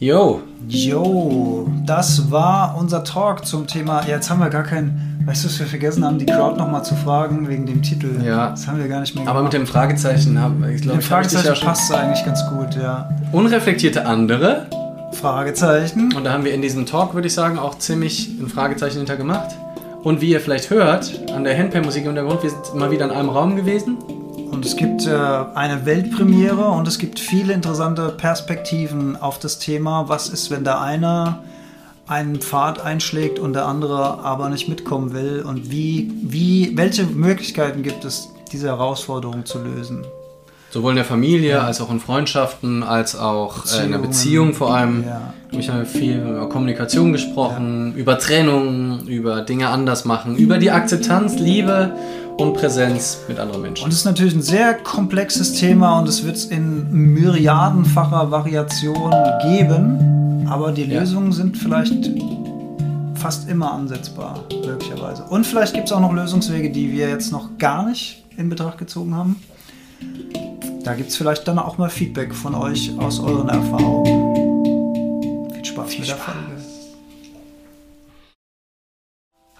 Yo. Jo, das war unser Talk zum Thema. Jetzt haben wir gar keinen. Weißt du, was wir vergessen haben, die Crowd nochmal zu fragen wegen dem Titel? Ja. Das haben wir gar nicht mehr Aber mit dem Fragezeichen haben wir, ich Mit glaube, dem Fragezeichen passt es eigentlich ganz gut, ja. Unreflektierte andere. Fragezeichen. Und da haben wir in diesem Talk, würde ich sagen, auch ziemlich ein Fragezeichen hintergemacht. Und wie ihr vielleicht hört, an der Handpan-Musik im Hintergrund, wir sind mal wieder in einem Raum gewesen. Und es gibt äh, eine Weltpremiere und es gibt viele interessante Perspektiven auf das Thema. Was ist, wenn der eine einen Pfad einschlägt und der andere aber nicht mitkommen will? Und wie, wie, welche Möglichkeiten gibt es, diese Herausforderung zu lösen? Sowohl in der Familie, als auch in Freundschaften, als auch äh, in der. Beziehung vor allem. Ja. Ich habe viel über Kommunikation gesprochen, über Trennung, über Dinge anders machen, über die Akzeptanz, Liebe und Präsenz mit anderen Menschen. Und es ist natürlich ein sehr komplexes Thema und es wird es in myriadenfacher Variation geben, aber die Ja. Lösungen sind vielleicht fast immer ansetzbar, möglicherweise. Und vielleicht gibt es auch noch Lösungswege, die wir jetzt noch gar nicht in Betracht gezogen haben. Da gibt es vielleicht dann auch mal Feedback von euch aus euren Erfahrungen. Viel Spaß mit der Folge.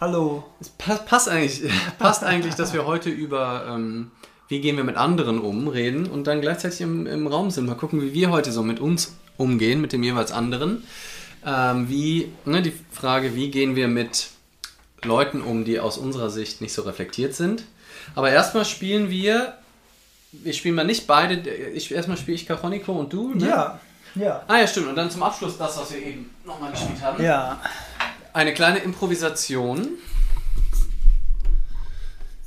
Hallo. Es pa- passt eigentlich, passt eigentlich, dass wir heute über ähm, wie gehen wir mit anderen um reden und dann gleichzeitig im, im Raum sind. Mal gucken, wie wir heute so mit uns umgehen, mit dem jeweils anderen. Ähm, wie, ne, die Frage, wie gehen wir mit Leuten um, die aus unserer Sicht nicht so reflektiert sind. Aber erstmal spielen wir, wir spielen mal nicht beide, ich, erstmal spiele ich Caroniko und du, ne? Ja, ja. Ah ja, stimmt. Und dann zum Abschluss das, was wir eben nochmal gespielt haben. Ja. Eine kleine Improvisation.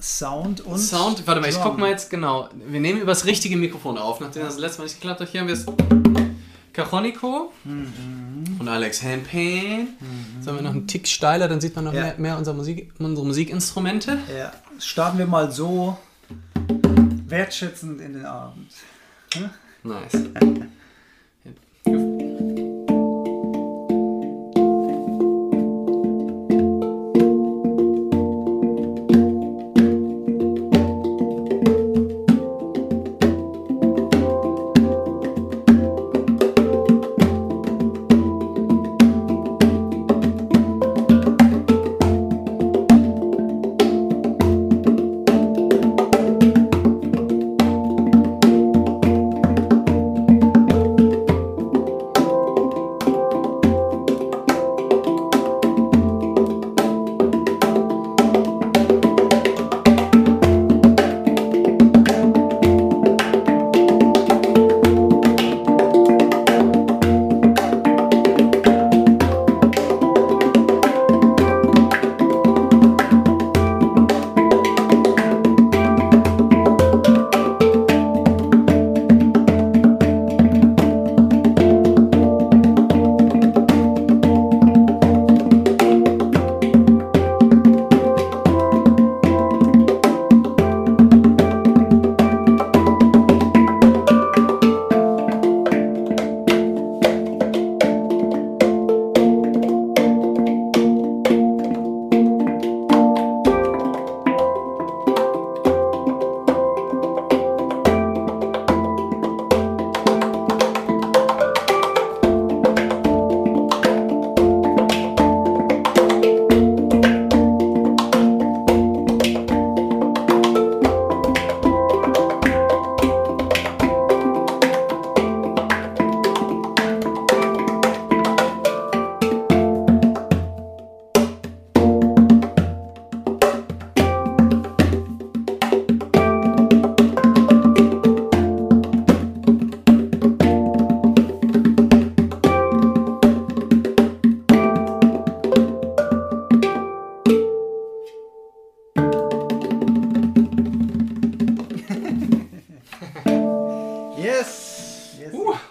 Sound und. Sound, warte mal, ich guck mal jetzt genau. Wir nehmen über das richtige Mikrofon auf, nachdem das letzte Mal nicht geklappt hat. Hier haben wir es. Cajonico Mhm. und Alex Handpan. Sollen wir noch einen Tick steiler, dann sieht man noch Ja. mehr, mehr unserer Musik, unsere Musikinstrumente. Ja, starten wir mal so wertschätzend in den Abend. Nice.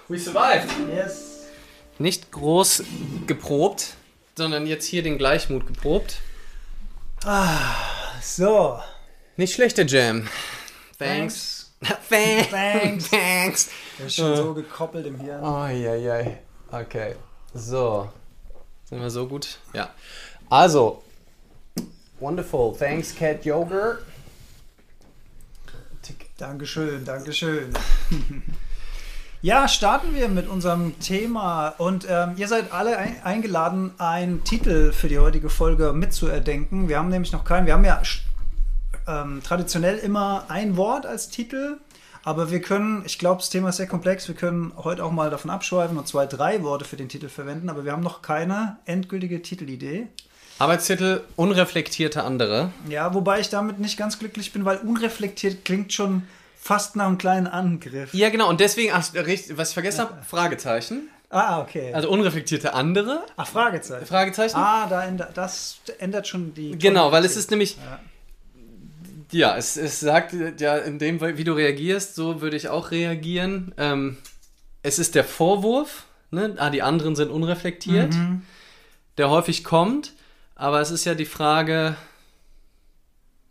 we survived. yes. Nicht groß geprobt, sondern jetzt hier den Gleichmut geprobt. So. Nicht schlechter Jam. Thanks. Thanks. Thanks. Thanks. Das ist schon so gekoppelt im Hirn. Oh, ja, ja. Okay. So. Sind wir so gut? Ja. Also. Wonderful. Thanks, Cat Yogurt. Dankeschön, Dankeschön. Ja, starten wir mit unserem Thema. Und ähm, ihr seid alle ein eingeladen, einen Titel für die heutige Folge mitzuerdenken. Wir haben nämlich noch keinen. Wir haben ja ähm, traditionell immer ein Wort als Titel. Aber wir können, ich glaube, das Thema ist sehr komplex. Wir können heute auch mal davon abschweifen und zwei, drei Worte für den Titel verwenden. Aber wir haben noch keine endgültige Titelidee. Arbeitstitel Unreflektierte andere. Ja, wobei ich damit nicht ganz glücklich bin, weil unreflektiert klingt schon fast nach einem kleinen Angriff. Ja, genau. Und deswegen, ach, was ich vergessen habe, Fragezeichen. Ah, okay. Also unreflektierte andere. Ach, Fragezeichen. Fragezeichen. Ah, da ändert, das ändert schon die. Genau, weil es ist nämlich. Ja. Ja, es, es sagt ja, in dem, wie du reagierst, so würde ich auch reagieren. Ähm, es ist der Vorwurf, ne? ah, die anderen sind unreflektiert, Mhm. der häufig kommt, aber es ist ja die Frage,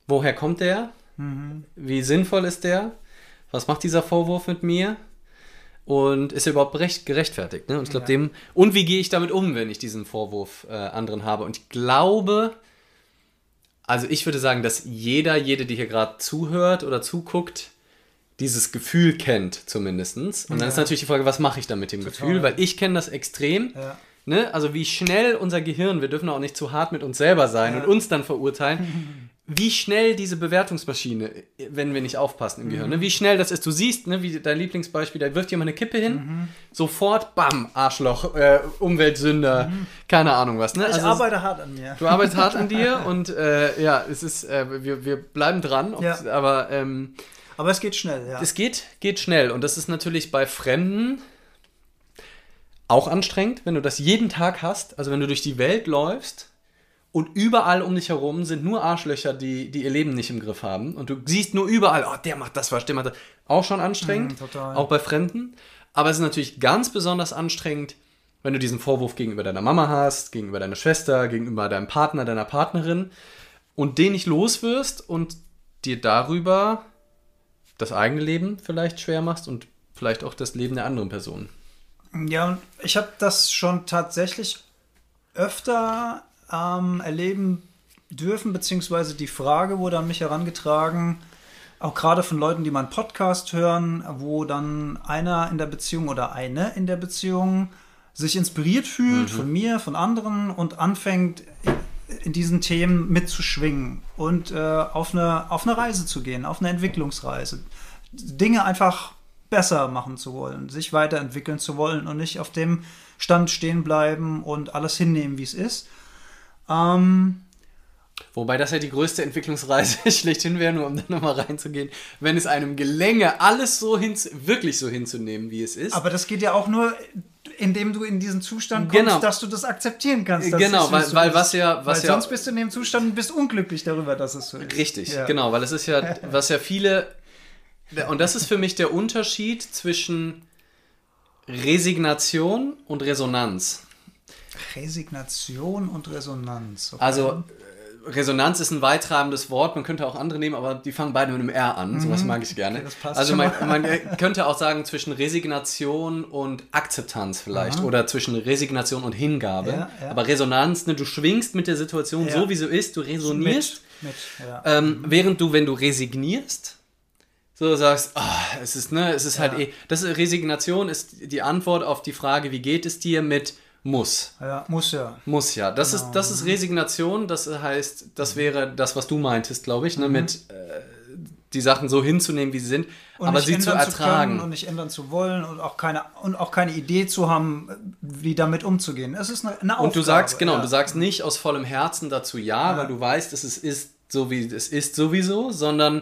woher kommt der? Mhm. Wie sinnvoll ist der? Was macht dieser Vorwurf mit mir? Und ist er überhaupt recht, gerechtfertigt? Ne? Und ich glaube, Ja. dem. Und wie gehe ich damit um, wenn ich diesen Vorwurf äh, anderen habe? Und ich glaube, also ich würde sagen, dass jeder, jede, die hier gerade zuhört oder zuguckt, dieses Gefühl kennt, zumindestens. Und dann Ja. ist natürlich die Frage, was mache ich dann mit dem Total. Gefühl? Weil ich kenne das extrem. Ja. Ne? Also wie schnell unser Gehirn, wir dürfen auch nicht zu hart mit uns selber sein Ja. und uns dann verurteilen, wie schnell diese Bewertungsmaschine, wenn wir nicht aufpassen im Gehirn, ne? wie schnell das ist. Du siehst, ne, wie dein Lieblingsbeispiel, da wirft jemand eine Kippe hin, Mhm. sofort, bam, Arschloch, äh, Umweltsünder, keine Ahnung was. Ne? Ich Also arbeite hart an mir. Du arbeitest hart an dir und äh, ja, es ist, äh, wir, wir bleiben dran, ob- Ja. aber ähm, Aber es geht schnell, ja. es geht, geht schnell und das ist natürlich bei Fremden auch anstrengend, wenn du das jeden Tag hast. Also wenn du durch die Welt läufst und überall um dich herum sind nur Arschlöcher, die, die ihr Leben nicht im Griff haben und du siehst nur überall, oh, der macht das was, der macht das. Auch schon anstrengend, total. auch bei Fremden. Aber es ist natürlich ganz besonders anstrengend, wenn du diesen Vorwurf gegenüber deiner Mama hast, gegenüber deiner Schwester, gegenüber deinem Partner, deiner Partnerin und den nicht los wirst und dir darüber das eigene Leben vielleicht schwer machst und vielleicht auch das Leben der anderen Person. Ja, und ich habe das schon tatsächlich öfter ähm, erleben dürfen, beziehungsweise die Frage wurde an mich herangetragen, auch gerade von Leuten, die meinen Podcast hören, wo dann einer in der Beziehung oder eine in der Beziehung sich inspiriert fühlt von mir, von anderen und anfängt in diesen Themen mitzuschwingen und äh, auf, eine, auf eine Reise zu gehen, auf eine Entwicklungsreise. Dinge einfach besser machen zu wollen, sich weiterentwickeln zu wollen und nicht auf dem Stand stehen bleiben und alles hinnehmen, wie es ist. Ähm, Wobei das ja die größte Entwicklungsreise schlechthin wäre, nur um da nochmal reinzugehen, wenn es einem gelänge, alles so hin, wirklich so hinzunehmen, wie es ist. aber das geht ja auch nur, indem du in diesen Zustand kommst, Genau. dass du das akzeptieren kannst. Genau, weil- weil was ja- was weil ja- sonst bist du in dem Zustand und bist unglücklich darüber, dass es so ist. Richtig, Ja. genau, weil es ist ja, was ja viele, und das ist für mich der Unterschied zwischen Resignation und Resonanz. Resignation und Resonanz. Okay. Also äh, Resonanz ist ein weittrabendes Wort, man könnte auch andere nehmen, aber die fangen beide mit einem R an, sowas mag ich gerne. Mhm. Okay, also man, man könnte auch sagen zwischen Resignation und Akzeptanz vielleicht oder zwischen Resignation und Hingabe. Ja, ja. Aber Resonanz, ne, du schwingst mit der Situation Ja. so, wie sie ist, du resonierst. mit, mit. Ähm, Während du, wenn du resignierst, so sagst, ah, es ist, ne, es ist halt eh, das ist, Resignation ist die Antwort auf die Frage, wie geht es dir mit muss. ja, muss ja. Muss ja. Das, Genau. ist, das ist Resignation, das heißt, das wäre das, was du meintest, glaube ich, ne, mit äh, die Sachen so hinzunehmen, wie sie sind, Und aber sie zu ertragen. können und nicht ändern zu wollen und auch keine und auch keine Idee zu haben, wie damit umzugehen. Es ist eine, eine Aufgabe. Und du sagst, genau, ja. du sagst nicht aus vollem Herzen dazu ja, Ja. weil du weißt, es ist, ist so, wie es ist sowieso, sondern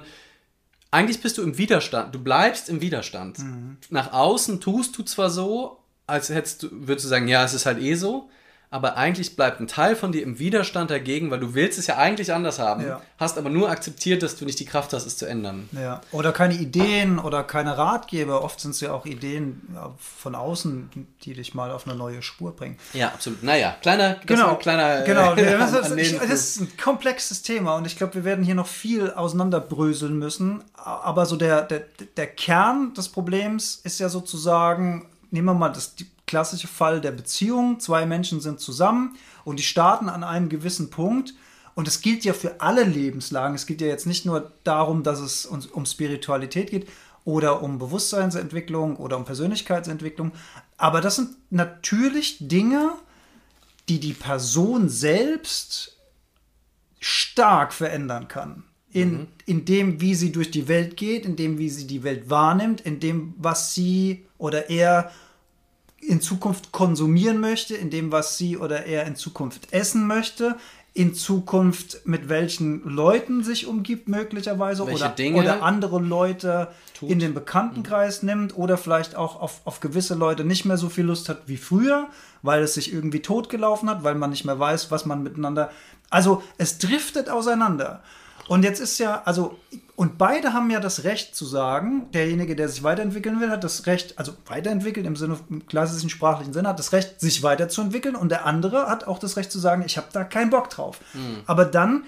eigentlich bist du im Widerstand. Du bleibst im Widerstand. Mhm. Nach außen tust du zwar so, als hättest du, würdest du sagen, ja, es ist halt eh so, aber eigentlich bleibt ein Teil von dir im Widerstand dagegen, weil du willst es ja eigentlich anders haben, Ja. hast aber nur akzeptiert, dass du nicht die Kraft hast, es zu ändern. Ja. Oder keine Ideen oder keine Ratgeber. Oft sind es ja auch Ideen von außen, die dich mal auf eine neue Spur bringen. Ja, absolut. Naja, kleiner, das war Genau, ein kleiner genau. äh, Das ist, ich, das ist ein komplexes Thema und ich glaube, wir werden hier noch viel auseinanderbröseln müssen. Aber so der, der, der Kern des Problems ist ja sozusagen, nehmen wir mal das klassische Fall der Beziehung. Zwei Menschen sind zusammen und die starten an einem gewissen Punkt. Und es gilt ja für alle Lebenslagen. Es geht ja jetzt nicht nur darum, dass es uns um Spiritualität geht, oder um Bewusstseinsentwicklung oder um Persönlichkeitsentwicklung. Aber das sind natürlich Dinge, die die Person selbst stark verändern kann. In, mhm. in dem, wie sie durch die Welt geht, in dem, wie sie die Welt wahrnimmt, in dem, was sie oder er in Zukunft konsumieren möchte, in dem, was sie oder er in Zukunft essen möchte, in Zukunft mit welchen Leuten sich umgibt möglicherweise oder, Dinge oder andere Leute tut. in den Bekanntenkreis mhm. nimmt oder vielleicht auch auf, auf gewisse Leute nicht mehr so viel Lust hat wie früher, weil es sich irgendwie totgelaufen hat, weil man nicht mehr weiß, was man miteinander. Also es driftet auseinander. Und jetzt ist ja, also, und beide haben ja das Recht zu sagen, derjenige, der sich weiterentwickeln will, hat das Recht, also weiterentwickeln im Sinne, im klassischen sprachlichen Sinne, hat das Recht, sich weiterzuentwickeln und der andere hat auch das Recht zu sagen, ich habe da keinen Bock drauf. Mhm. Aber dann,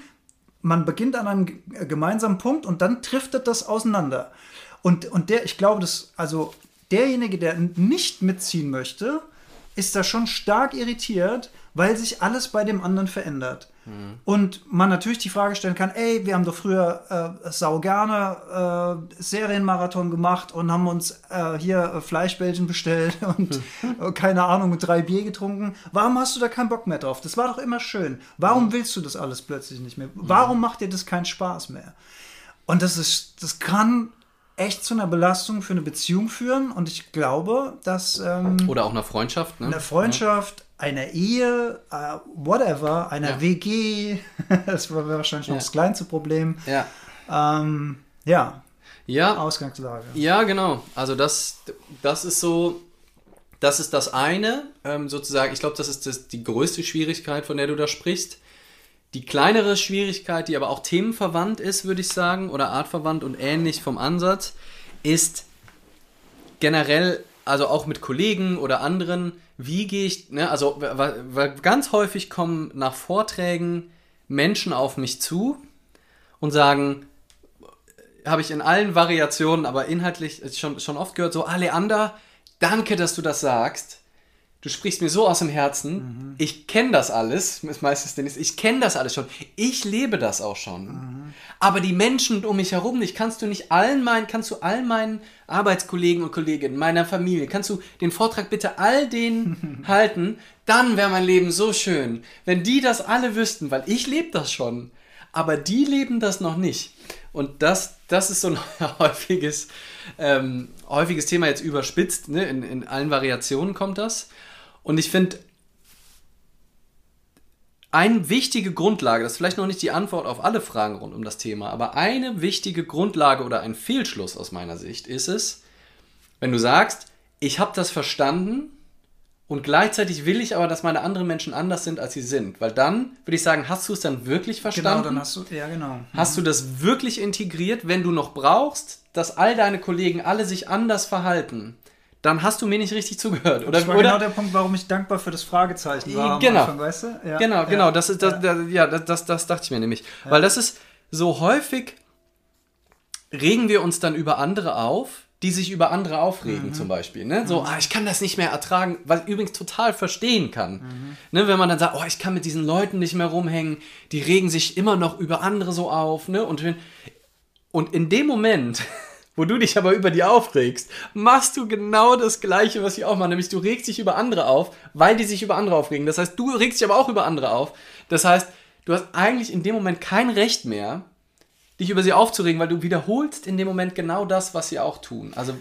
man beginnt an einem gemeinsamen Punkt und dann driftet das auseinander. Und, und der, ich glaube, dass, also derjenige, der nicht mitziehen möchte, ist da schon stark irritiert, weil sich alles bei dem anderen verändert. Mhm. Und man natürlich die Frage stellen kann, ey, wir haben doch früher äh, sau gerne äh, Serienmarathon gemacht und haben uns äh, hier äh, Fleischbällchen bestellt und äh, keine Ahnung, mit drei Bier getrunken. Warum hast du da keinen Bock mehr drauf? Das war doch immer schön. Warum mhm. willst du das alles plötzlich nicht mehr? Warum macht dir das keinen Spaß mehr? Und das ist, das kann echt zu einer Belastung für eine Beziehung führen. Und ich glaube, dass. Ähm, Oder auch einer Freundschaft, ne? Eine Freundschaft, einer Ehe, uh, whatever, einer ja. WG, das wäre wahrscheinlich noch ja. das kleinste Problem. Ja. Ähm, ja. Ja. Ausgangslage. Ja, genau. Also das, das ist so, das ist das eine, ähm, sozusagen, ich glaube, das ist das, die größte Schwierigkeit, von der du da sprichst. Die kleinere Schwierigkeit, die aber auch themenverwandt ist, würde ich sagen, oder artverwandt und ähnlich vom Ansatz, ist generell, also auch mit Kollegen oder anderen, wie gehe ich, ne, also ganz häufig kommen nach Vorträgen Menschen auf mich zu und sagen, habe ich in allen Variationen, aber inhaltlich schon, schon oft gehört, so, ah, Leander, danke, dass du das sagst du sprichst mir so aus dem Herzen, mhm. ich kenne das alles, ist meistens Dennis, ich kenne das alles schon, ich lebe das auch schon. Mhm. Aber die Menschen um mich herum nicht, kannst du nicht allen meinen, kannst du all meinen Arbeitskollegen und Kolleginnen, meiner Familie, kannst du den Vortrag bitte all denen halten, dann wäre mein Leben so schön, wenn die das alle wüssten, weil ich lebe das schon, aber die leben das noch nicht. Und das, das ist so ein häufiges, ähm, häufiges Thema jetzt überspitzt, ne? in, in allen Variationen kommt das. Und ich finde, eine wichtige Grundlage, das ist vielleicht noch nicht die Antwort auf alle Fragen rund um das Thema, aber eine wichtige Grundlage oder ein Fehlschluss aus meiner Sicht ist es, wenn du sagst, ich habe das verstanden und gleichzeitig will ich aber, dass meine anderen Menschen anders sind, als sie sind. Weil dann würde ich sagen, hast du es dann wirklich verstanden? Genau, dann hast du, ja genau. Hast du das wirklich integriert, wenn du noch brauchst, dass all deine Kollegen alle sich anders verhalten? Dann hast du mir nicht richtig zugehört. Oder, das war oder, genau der Punkt, warum ich dankbar für das Fragezeichen war. Genau, Anfang, weißt du? ja, genau, ja, genau. Das ist, das, ja. Ja, das, das, das dachte ich mir nämlich. Ja. Weil das ist so häufig, regen wir uns dann über andere auf, die sich über andere aufregen, mhm. zum Beispiel. Ne? So, mhm. ah, ich kann das nicht mehr ertragen, was ich übrigens total verstehen kann. Mhm. Ne? Wenn man dann sagt, oh, ich kann mit diesen Leuten nicht mehr rumhängen, die regen sich immer noch über andere so auf. Ne? Und, und in dem Moment wo du dich aber über die aufregst, machst du genau das Gleiche, was ich auch mache, nämlich du regst dich über andere auf, weil die sich über andere aufregen. Das heißt, du regst dich aber auch über andere auf. Das heißt, du hast eigentlich in dem Moment kein Recht mehr, dich über sie aufzuregen, weil du wiederholst in dem Moment genau das, was sie auch tun. Also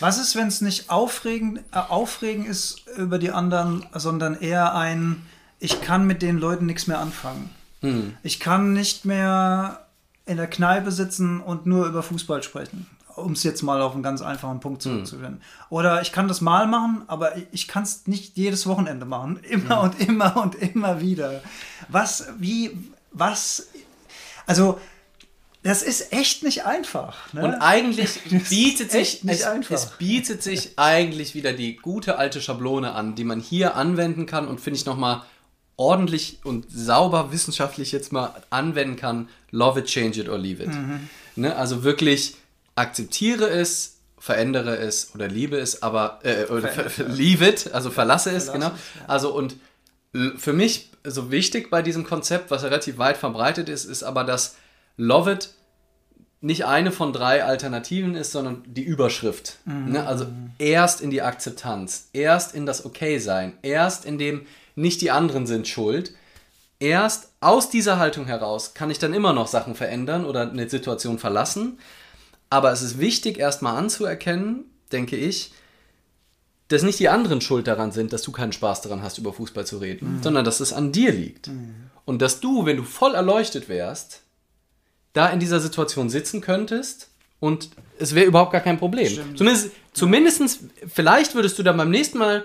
was ist, wenn es nicht aufregen, äh, aufregen ist über die anderen, sondern eher ein, ich kann mit den Leuten nichts mehr anfangen. Hm. Ich kann nicht mehr in der Kneipe sitzen und nur über Fußball sprechen um es jetzt mal auf einen ganz einfachen Punkt hm. zurückzuführen. Mhm. Oder ich kann das mal machen, aber ich kann es nicht jedes Wochenende machen. Immer mhm. und immer und immer wieder. Was, wie, was, also, das ist echt nicht einfach. Ne? Und eigentlich bietet sich, es, es, bietet sich eigentlich wieder die gute alte Schablone an, die man hier anwenden kann und finde ich nochmal ordentlich und sauber wissenschaftlich jetzt mal anwenden kann. Love it, change it or leave it. Mhm. Ne? Also wirklich akzeptiere es, verändere es oder liebe es, aber äh, oder leave it, also verlasse es, genau. Also und für mich so wichtig bei diesem Konzept, was relativ weit verbreitet ist, ist aber, dass Love it nicht eine von drei Alternativen ist, sondern die Überschrift. Ne? Also erst in die Akzeptanz, erst in das Okay-Sein, erst in dem nicht die anderen sind schuld. Erst aus dieser Haltung heraus kann ich dann immer noch Sachen verändern oder eine Situation verlassen. Aber es ist wichtig, erstmal anzuerkennen, denke ich, dass nicht die anderen schuld daran sind, dass du keinen Spaß daran hast, über Fußball zu reden, sondern dass es an dir liegt. Und dass du, wenn du voll erleuchtet wärst, da in dieser Situation sitzen könntest und es wäre überhaupt gar kein Problem. Zumindest, zumindestens, vielleicht würdest du dann beim nächsten Mal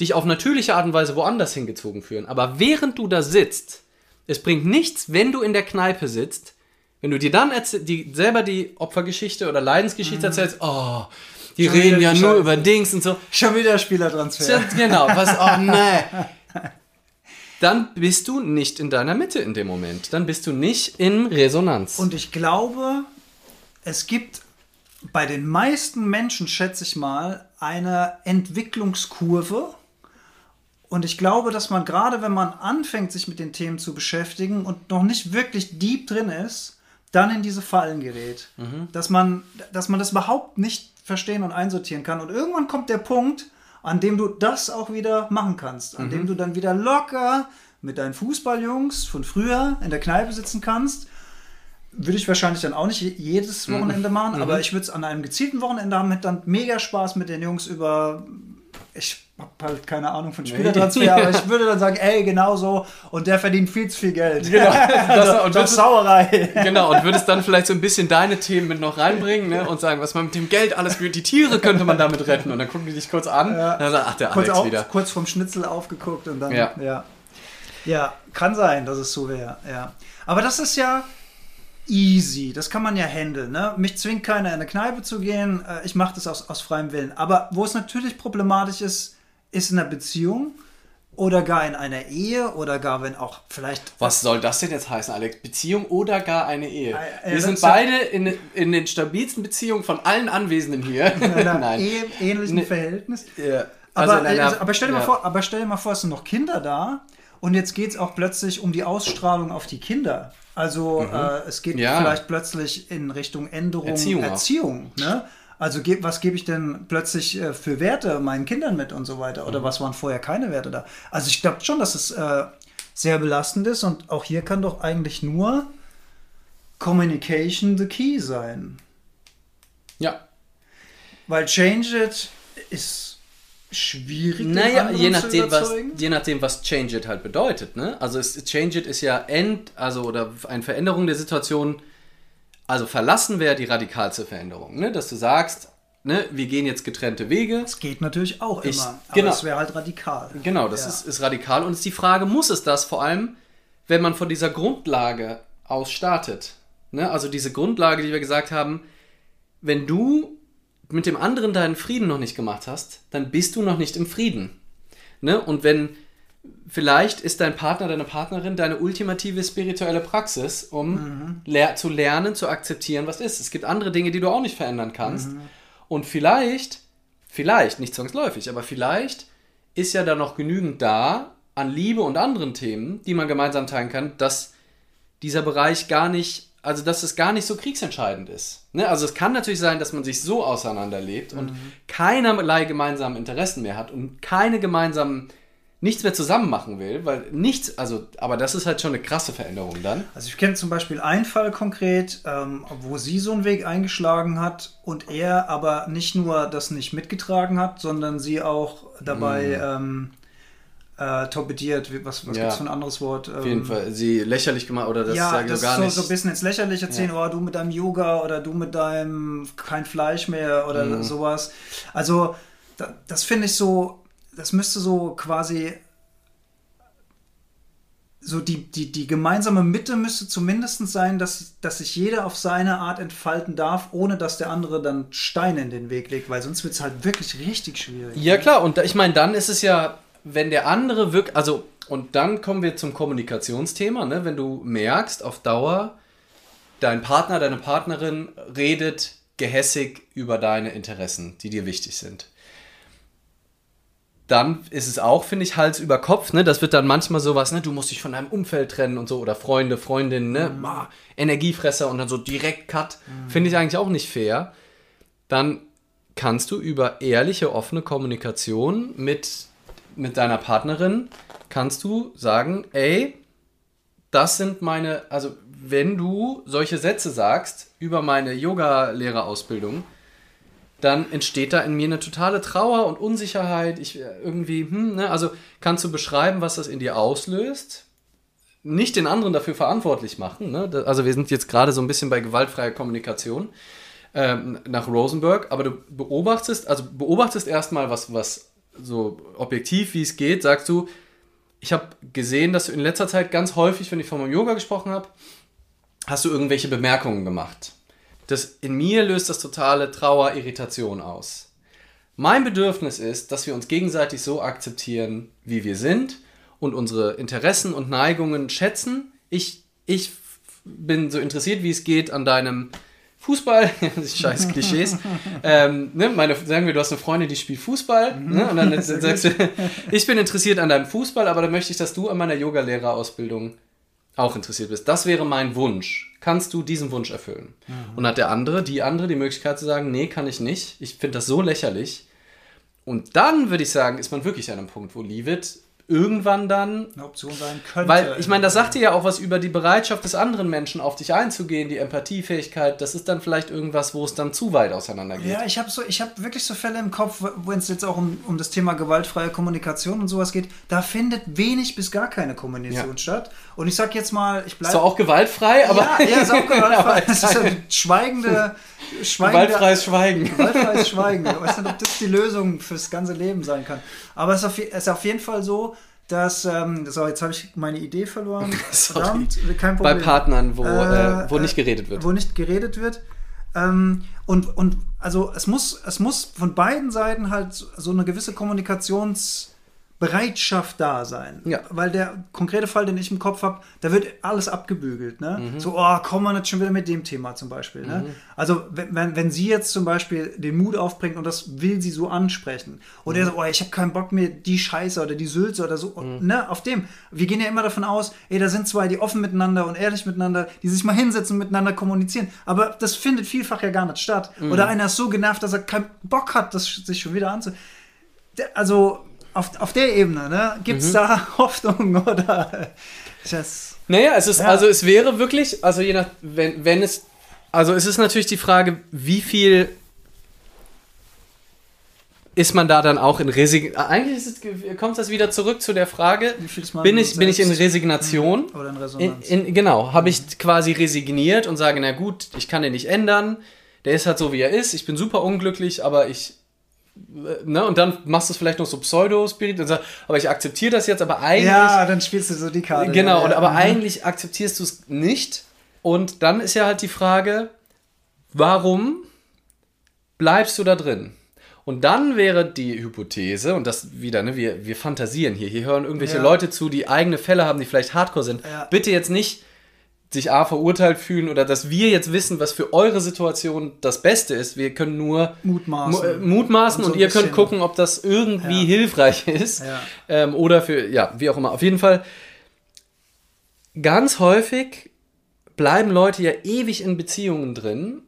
dich auf natürliche Art und Weise woanders hingezogen fühlen. Aber während du da sitzt, es bringt nichts, wenn du in der Kneipe sitzt, wenn du dir dann die, selber die Opfergeschichte oder Leidensgeschichte erzählst, oh, die Schon reden ja nur über Dings und so. Schon wieder Spielertransfer. Genau, was, oh nee. Dann bist du nicht in deiner Mitte in dem Moment. Dann bist du nicht in Resonanz. Und ich glaube, es gibt bei den meisten Menschen, schätze ich mal, eine Entwicklungskurve. Und ich glaube, dass man gerade, wenn man anfängt, sich mit den Themen zu beschäftigen und noch nicht wirklich deep drin ist, dann in diese Fallen gerät. Dass, man, dass man das überhaupt nicht verstehen und einsortieren kann. Und irgendwann kommt der Punkt, an dem du das auch wieder machen kannst. An dem du dann wieder locker mit deinen Fußballjungs von früher in der Kneipe sitzen kannst würde ich wahrscheinlich dann auch nicht je- jedes Wochenende machen, aber ich würde es an einem gezielten Wochenende haben, hätte dann mega Spaß mit den Jungs über. Ich habe halt keine Ahnung von Spielertransfer, aber ich würde dann sagen, ey, genau so und der verdient viel zu viel Geld. Genau. Das, und würdest, Sauerei. genau, und würdest dann vielleicht so ein bisschen deine Themen mit noch reinbringen ne, und sagen, was man mit dem Geld alles für die Tiere könnte man damit retten. Und dann gucken die dich kurz an Ja. und dann sagen, ach, der kurz, Alex auf, wieder. kurz vom Schnitzel aufgeguckt und dann. Ja. ja. Ja, kann sein, dass es so wäre. Ja. Aber das ist ja easy. Das kann man ja handeln. Ne? Mich zwingt keiner in eine Kneipe zu gehen. Äh, Ich mache das aus, aus freiem Willen. Aber wo es natürlich problematisch ist, ist in einer Beziehung oder gar in einer Ehe oder gar wenn auch vielleicht. Was soll das denn jetzt heißen, Alex? Beziehung oder gar eine Ehe? Äh, äh, Wir sind beide in, in den stabilsten Beziehungen von allen Anwesenden hier. In einer Nein. Ehe, ähnlichen Ne- Verhältnis. Ja. Aber, Also in einer- äh, aber, stell dir mal ja. vor, aber stell dir mal vor, es sind noch Kinder da und jetzt geht es auch plötzlich um die Ausstrahlung auf die Kinder. Also äh, es geht Mhm. Ja. vielleicht plötzlich in Richtung Änderung Erziehung Erziehung. ne? Also ge was gebe ich denn plötzlich äh, für Werte meinen Kindern mit und so weiter? Mhm. Oder was waren vorher keine Werte da? Also ich glaube schon, dass es äh, sehr belastend ist und auch hier kann doch eigentlich nur Communication the key sein. Ja. Weil Change It ist schwierig. Naja, je zu nachdem, was, je nachdem, was Change It halt bedeutet. Ne? Also es, Change It ist ja End, also oder eine Veränderung der Situation. Also verlassen wäre die radikalste Veränderung. Ne? Dass du sagst, ne, wir gehen jetzt getrennte Wege. Das geht natürlich auch Ich- immer. Aber genau. es wäre halt radikal. Genau, das Ja. ist, ist radikal. Und ist die Frage, muss es das vor allem, wenn man von dieser Grundlage aus startet? Ne? Also diese Grundlage, die wir gesagt haben, wenn du mit dem anderen deinen Frieden noch nicht gemacht hast, dann bist du noch nicht im Frieden. Ne? Und wenn vielleicht ist dein Partner, deine Partnerin deine ultimative spirituelle Praxis, um ler zu lernen, zu akzeptieren, was ist. Es gibt andere Dinge, die du auch nicht verändern kannst. Und vielleicht, vielleicht, nicht zwangsläufig, aber vielleicht ist ja da noch genügend da an Liebe und anderen Themen, die man gemeinsam teilen kann, dass dieser Bereich gar nicht, also dass es gar nicht so kriegsentscheidend ist. Ne? Also es kann natürlich sein, dass man sich so auseinanderlebt und keinerlei gemeinsamen Interessen mehr hat und keine gemeinsamen, nichts mehr zusammen machen will, weil nichts, also, aber das ist halt schon eine krasse Veränderung dann. Also ich kenne zum Beispiel einen Fall konkret, ähm, wo sie so einen Weg eingeschlagen hat und er aber nicht nur das nicht mitgetragen hat, sondern sie auch dabei ähm, äh, torpediert. Was, was Ja. gibt es für ein anderes Wort? Auf jeden Fall, sie lächerlich gemacht oder das ja, sage ich das so gar so, nicht. so ein bisschen ins Lächerliche ziehen, oh, du mit deinem Yoga oder du mit deinem kein Fleisch mehr oder Mhm. sowas. Also, da, das finde ich so, das müsste so quasi so die, die, die gemeinsame Mitte müsste zumindest sein, dass, dass sich jeder auf seine Art entfalten darf, ohne dass der andere dann Steine in den Weg legt, weil sonst wird es halt wirklich richtig schwierig. Ja, klar, und da, ich meine, dann ist es ja, wenn der andere wirklich, also, und dann kommen wir zum Kommunikationsthema, ne? wenn du merkst, auf Dauer, dein Partner, deine Partnerin redet gehässig über deine Interessen, die dir wichtig sind. Dann ist es auch, finde ich, Hals über Kopf. Ne? Das wird dann manchmal sowas, ne? du musst dich von deinem Umfeld trennen und so oder Freunde, Freundinnen, ne? Mhm. Ah, Energiefresser und dann so direkt Cut. Mhm. Finde ich eigentlich auch nicht fair. Dann kannst du über ehrliche, offene Kommunikation mit, mit deiner Partnerin, kannst du sagen, ey, das sind meine, also wenn du solche Sätze sagst über meine Yoga-Lehrerausbildung, dann entsteht da in mir eine totale Trauer und Unsicherheit. Ich äh, irgendwie, hm, ne? also kannst du beschreiben, was das in dir auslöst? Nicht den anderen dafür verantwortlich machen. Ne? Also wir sind jetzt gerade so ein bisschen bei gewaltfreier Kommunikation ähm, nach Rosenberg, aber du beobachtest, also beobachtest erstmal, was, was so objektiv wie es geht, sagst du, ich habe gesehen, dass du in letzter Zeit ganz häufig, wenn ich von meinem Yoga gesprochen habe, hast du irgendwelche Bemerkungen gemacht das in mir löst das totale Trauer, Irritation aus. Mein Bedürfnis ist, dass wir uns gegenseitig so akzeptieren, wie wir sind und unsere Interessen und Neigungen schätzen. Ich, ich bin so interessiert, wie es geht an deinem Fußball, scheiß Klischees. ähm, ne, meine, sagen wir, du hast eine Freundin, die spielt Fußball. Ne, und dann sagst du, ich bin interessiert an deinem Fußball, aber dann möchte ich, dass du an meiner Yogalehrerausbildung auch interessiert bist. Das wäre mein Wunsch kannst du diesen Wunsch erfüllen. Mhm. Und hat der andere, die andere, die Möglichkeit zu sagen, nee, kann ich nicht. Ich finde das so lächerlich. Und dann würde ich sagen, ist man wirklich an einem Punkt, wo Leavitt irgendwann dann eine Option sein könnte. Weil ich meine, das sagt dir ja auch was über die Bereitschaft des anderen Menschen auf dich einzugehen, die Empathiefähigkeit. Das ist dann vielleicht irgendwas, wo es dann zu weit auseinander geht. Ja, ich habe so, ich wirklich so Fälle im Kopf, wenn es jetzt auch um, um das Thema gewaltfreie Kommunikation und sowas geht. Da findet wenig bis gar keine Kommunikation ja. statt. Und ich sag jetzt mal, ich bleibe. Ist auch gewaltfrei, aber. Ja, ja ist auch gewaltfrei. das ist ein schweigende, schweigende. Gewaltfreies Schweigen. Gewaltfreies Schweigen. Ich weiß nicht, ob das die Lösung fürs ganze Leben sein kann. Aber es ist auf, ist auf jeden Fall so, dass, ähm, so, jetzt habe ich meine Idee verloren. Verdammt, kein Problem. Bei Partnern, wo, äh, äh, wo nicht geredet wird. Wo nicht geredet wird. Ähm, und, und also es muss, es muss von beiden Seiten halt so eine gewisse Kommunikations- Bereitschaft da sein. Ja. Weil der konkrete Fall, den ich im Kopf habe, da wird alles abgebügelt. Ne? Mhm. So, oh, kommen wir nicht schon wieder mit dem Thema zum Beispiel. Ne? Mhm. Also, wenn, wenn sie jetzt zum Beispiel den Mut aufbringt und das will sie so ansprechen, oder mhm. sagt, oh, ich habe keinen Bock mehr, die Scheiße oder die Sülze oder so, mhm. ne, auf dem. Wir gehen ja immer davon aus, ey, da sind zwei, die offen miteinander und ehrlich miteinander, die sich mal hinsetzen und miteinander kommunizieren. Aber das findet vielfach ja gar nicht statt. Mhm. Oder einer ist so genervt, dass er keinen Bock hat, das sich schon wieder anzu. Also, auf, auf der Ebene, ne? Gibt es mhm. da Hoffnung oder das? Naja, es ist, ja. also es wäre wirklich, also je nach, wenn, wenn es, also es ist natürlich die Frage, wie viel ist man da dann auch in Resignation? Eigentlich es, kommt das wieder zurück zu der Frage, bin ich, bin ich in Resignation? Oder in Resonanz? In, in, genau, habe ich quasi resigniert und sage, na gut, ich kann den nicht ändern, der ist halt so, wie er ist, ich bin super unglücklich, aber ich Ne, und dann machst du es vielleicht noch so Pseudo-Spirit und sagst, aber ich akzeptiere das jetzt, aber eigentlich. Ja, dann spielst du so die Karte. Genau, ja, und, aber mhm. eigentlich akzeptierst du es nicht. Und dann ist ja halt die Frage, warum bleibst du da drin? Und dann wäre die Hypothese, und das wieder, ne, wir, wir fantasieren hier, hier hören irgendwelche ja. Leute zu, die eigene Fälle haben, die vielleicht hardcore sind. Ja. Bitte jetzt nicht sich A verurteilt fühlen oder dass wir jetzt wissen, was für eure Situation das Beste ist. Wir können nur mutmaßen, äh, mutmaßen und, so und ihr könnt gucken, ob das irgendwie ja. hilfreich ist ja. ähm, oder für, ja, wie auch immer. Auf jeden Fall, ganz häufig bleiben Leute ja ewig in Beziehungen drin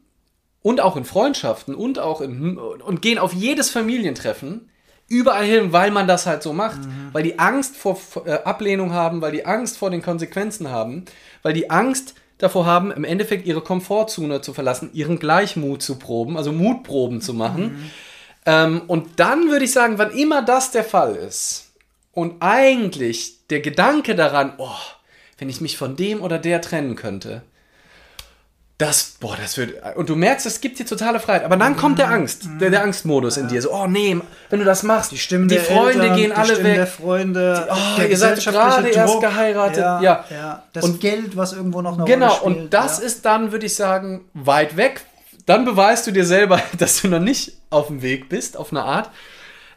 und auch in Freundschaften und auch in, und gehen auf jedes Familientreffen überall hin, weil man das halt so macht, mhm. weil die Angst vor äh, Ablehnung haben, weil die Angst vor den Konsequenzen haben, weil die Angst davor haben, im Endeffekt ihre Komfortzone zu verlassen, ihren Gleichmut zu proben, also Mutproben zu machen. Mhm. Ähm, und dann würde ich sagen, wann immer das der Fall ist und eigentlich der Gedanke daran, oh, wenn ich mich von dem oder der trennen könnte, das, boah, das wird. Und du merkst, es gibt dir totale Freiheit. Aber dann kommt der mhm. Angst, der, der Angstmodus in dir. So, oh nee, wenn du das machst, die Stimmen die Freunde Eltern, gehen alle weg. Der Freunde, die, oh, der ihr seid gerade erst geheiratet. Ja, ja. ja. Das und, Geld, was irgendwo noch eine genau, spielt. Genau, und das ja. ist dann, würde ich sagen, weit weg. Dann beweist du dir selber, dass du noch nicht auf dem Weg bist, auf eine Art.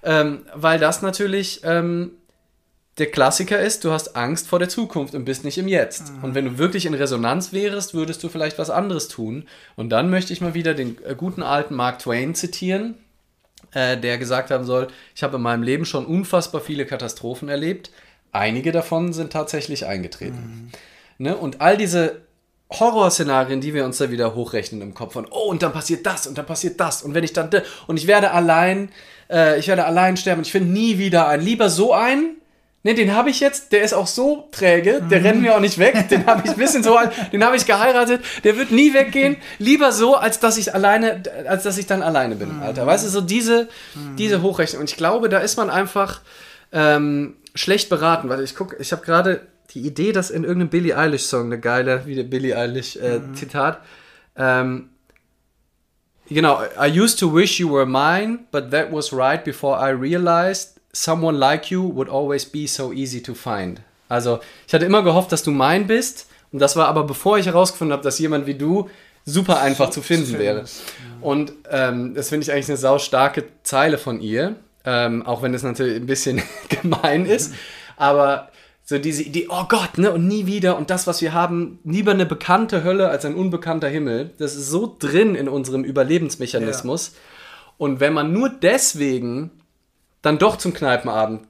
Ähm, weil das natürlich. Ähm, der Klassiker ist, du hast Angst vor der Zukunft und bist nicht im Jetzt. Mhm. Und wenn du wirklich in Resonanz wärst, würdest du vielleicht was anderes tun. Und dann möchte ich mal wieder den äh, guten alten Mark Twain zitieren. äh, der gesagt haben soll, ich habe in meinem Leben schon unfassbar viele Katastrophen erlebt. Einige davon sind tatsächlich eingetreten. Mhm. Ne? Und all diese Horrorszenarien, die wir uns da wieder hochrechnen im Kopf von, oh, und dann passiert das und dann passiert das und wenn ich dann, und ich werde allein, äh, ich werde allein sterben ich finde nie wieder einen. Lieber so einen, Ne, den habe ich jetzt, der ist auch so träge, der mhm. rennt mir auch nicht weg, den habe ich ein bisschen so, den habe ich geheiratet, der wird nie weggehen. Lieber so, als dass ich alleine, als dass ich dann alleine bin, mhm. Alter. Weißt du, so diese, mhm. diese Hochrechnung. Und ich glaube, da ist man einfach ähm, schlecht beraten, weil ich gucke, ich habe gerade die Idee, dass in irgendeinem Billie Eilish-Song, eine geile, wie der Billie Eilish-Zitat, äh, mhm. ähm, genau, I used to wish you were mine, but that was right before I realized someone like you would always be so easy to find. Also, ich hatte immer gehofft, dass du mein bist. Und das war aber bevor ich herausgefunden habe, dass jemand wie du super einfach zu finden wäre. Und ähm, das finde ich eigentlich eine sau starke Zeile von ihr. Ähm, auch wenn es natürlich ein bisschen gemein ist. Aber so diese Idee, oh Gott, ne, und nie wieder und das, was wir haben, lieber eine bekannte Hölle als ein unbekannter Himmel, das ist so drin in unserem Überlebensmechanismus. Ja. Und wenn man nur deswegen dann doch zum Kneipenabend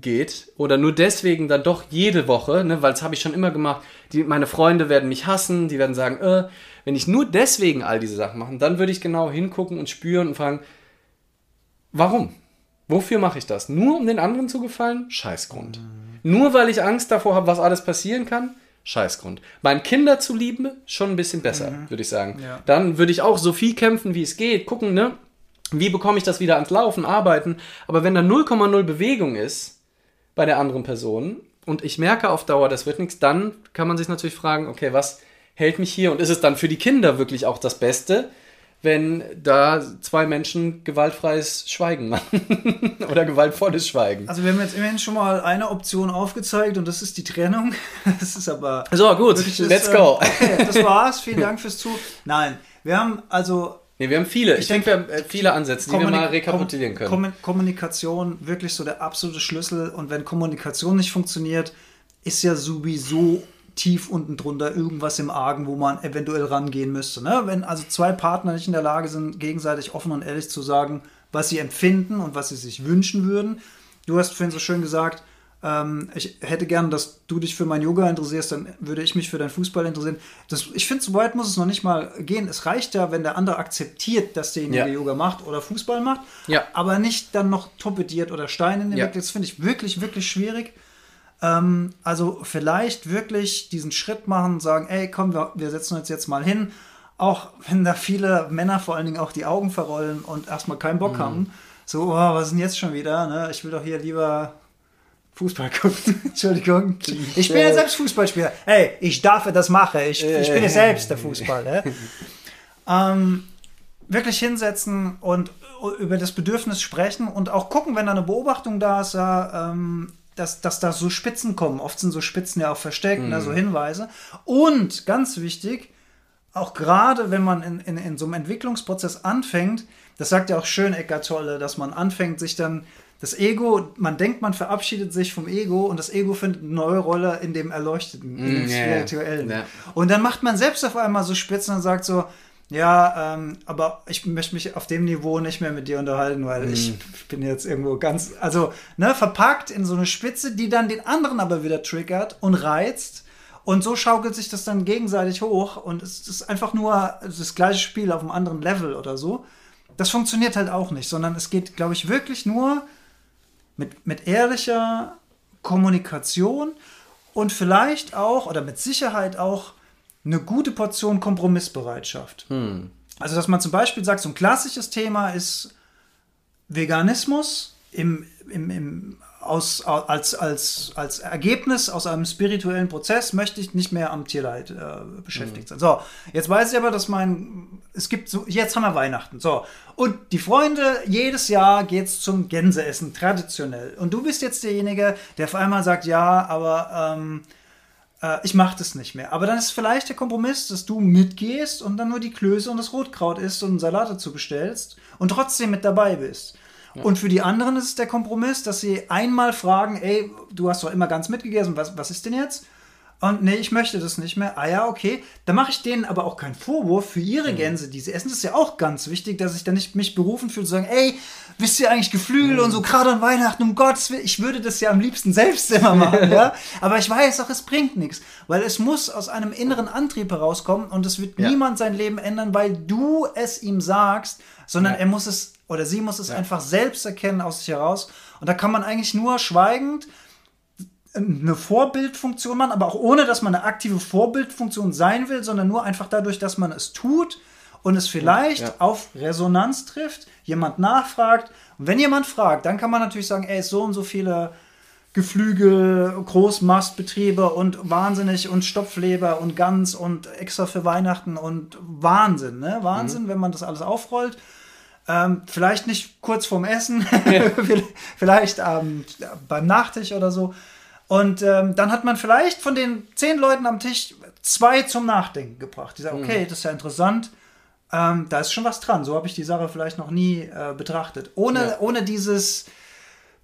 geht oder nur deswegen dann doch jede Woche, ne, weil das habe ich schon immer gemacht, die, meine Freunde werden mich hassen, die werden sagen, äh, wenn ich nur deswegen all diese Sachen mache, dann würde ich genau hingucken und spüren und fragen, warum? Wofür mache ich das? Nur um den anderen zu gefallen? Scheißgrund. Mhm. Nur weil ich Angst davor habe, was alles passieren kann? Scheißgrund. Meinen Kinder zu lieben, schon ein bisschen besser, mhm. würde ich sagen. Ja. Dann würde ich auch so viel kämpfen, wie es geht. Gucken, ne? Wie bekomme ich das wieder ans Laufen, arbeiten? Aber wenn da 0,0 Bewegung ist bei der anderen Person und ich merke auf Dauer, das wird nichts, dann kann man sich natürlich fragen, okay, was hält mich hier? Und ist es dann für die Kinder wirklich auch das Beste, wenn da zwei Menschen gewaltfreies Schweigen machen oder gewaltvolles Schweigen? Also wir haben jetzt immerhin schon mal eine Option aufgezeigt und das ist die Trennung. Das ist aber... So, gut, let's go. Äh, okay, das war's. Vielen Dank fürs Zu. Nein, wir haben also Nee, wir haben viele. Ich, ich denke, wir haben äh, viele Ansätze, die wir mal rekapitulieren können. Kommunikation wirklich so der absolute Schlüssel. Und wenn Kommunikation nicht funktioniert, ist ja sowieso tief unten drunter irgendwas im Argen, wo man eventuell rangehen müsste. Ne? Wenn also zwei Partner nicht in der Lage sind, gegenseitig offen und ehrlich zu sagen, was sie empfinden und was sie sich wünschen würden. Du hast vorhin so schön gesagt, ähm, ich hätte gern, dass du dich für mein Yoga interessierst, dann würde ich mich für deinen Fußball interessieren. Das, ich finde, so weit muss es noch nicht mal gehen. Es reicht ja, wenn der andere akzeptiert, dass derjenige ja. Yoga macht oder Fußball macht, ja. aber nicht dann noch torpediert oder Steine in den ja. Weg. Das finde ich wirklich, wirklich schwierig. Ähm, also vielleicht wirklich diesen Schritt machen, sagen, ey, komm, wir, wir setzen uns jetzt mal hin. Auch wenn da viele Männer vor allen Dingen auch die Augen verrollen und erstmal keinen Bock mhm. haben. So, oh, was ist denn jetzt schon wieder? Ne? Ich will doch hier lieber Fußball gucken. Entschuldigung. Ich bin ja selbst Fußballspieler. Hey, ich darf das machen. Ich, ich bin ja selbst der Fußball. Ne? ähm, wirklich hinsetzen und über das Bedürfnis sprechen und auch gucken, wenn da eine Beobachtung da ist, ähm, dass, dass da so Spitzen kommen. Oft sind so Spitzen ja auch versteckt, mhm. ne, so mhm. Hinweise. Und ganz wichtig, auch gerade wenn man in, in, in so einem Entwicklungsprozess anfängt, das sagt ja auch schön Eckart Tolle, dass man anfängt, sich dann das Ego, man denkt, man verabschiedet sich vom Ego und das Ego findet eine neue Rolle in dem Erleuchteten, in dem mm, Spirituellen. Yeah. Und dann macht man selbst auf einmal so Spitzen und sagt so, ja, ähm, aber ich möchte mich auf dem Niveau nicht mehr mit dir unterhalten, weil mm. ich bin jetzt irgendwo ganz, also, ne, verpackt in so eine Spitze, die dann den anderen aber wieder triggert und reizt. Und so schaukelt sich das dann gegenseitig hoch und es ist einfach nur das gleiche Spiel auf einem anderen Level oder so. Das funktioniert halt auch nicht, sondern es geht, glaube ich, wirklich nur mit, mit ehrlicher Kommunikation und vielleicht auch oder mit Sicherheit auch eine gute Portion Kompromissbereitschaft. Hm. Also, dass man zum Beispiel sagt, so ein klassisches Thema ist Veganismus im, im, im aus, als, als, als Ergebnis aus einem spirituellen Prozess möchte ich nicht mehr am Tierleid äh, beschäftigt mhm. sein. So, jetzt weiß ich aber, dass mein, es gibt so, jetzt haben wir Weihnachten. So, und die Freunde, jedes Jahr geht es zum Gänseessen, traditionell. Und du bist jetzt derjenige, der auf einmal sagt, ja, aber ähm, äh, ich mache das nicht mehr. Aber dann ist vielleicht der Kompromiss, dass du mitgehst und dann nur die Klöße und das Rotkraut isst und einen Salat dazu bestellst und trotzdem mit dabei bist. Und für die anderen ist es der Kompromiss, dass sie einmal fragen, ey, du hast doch immer ganz mitgegessen, was, was ist denn jetzt? Und nee, ich möchte das nicht mehr. Ah ja, okay. Da mache ich denen aber auch keinen Vorwurf für ihre Gänse, die sie essen. Das ist ja auch ganz wichtig, dass ich da nicht mich berufen fühle zu sagen, ey, wisst ihr eigentlich Geflügel und so, gerade an Weihnachten, um Gottes Willen, ich würde das ja am liebsten selbst immer machen, ja. Aber ich weiß auch, es bringt nichts. Weil es muss aus einem inneren Antrieb herauskommen und es wird Ja. niemand sein Leben ändern, weil du es ihm sagst, sondern Ja. er muss es oder sie muss es einfach selbst erkennen aus sich heraus. Und da kann man eigentlich nur schweigend eine Vorbildfunktion machen, aber auch ohne, dass man eine aktive Vorbildfunktion sein will, sondern nur einfach dadurch, dass man es tut und es vielleicht Ja. auf Resonanz trifft, jemand nachfragt. Und wenn jemand fragt, dann kann man natürlich sagen, ey, so und so viele Geflügel, Großmastbetriebe und wahnsinnig und Stopfleber und Gans und extra für Weihnachten und Wahnsinn, ne? Wahnsinn, wenn man das alles aufrollt. Ähm, vielleicht nicht kurz vorm Essen, vielleicht ähm, beim Nachtisch oder so. Und ähm, dann hat man vielleicht von den zehn Leuten am Tisch zwei zum Nachdenken gebracht. Die sagen, okay, das ist ja interessant. Ähm, da ist schon was dran. So habe ich die Sache vielleicht noch nie äh, betrachtet. Ohne, Ja. ohne dieses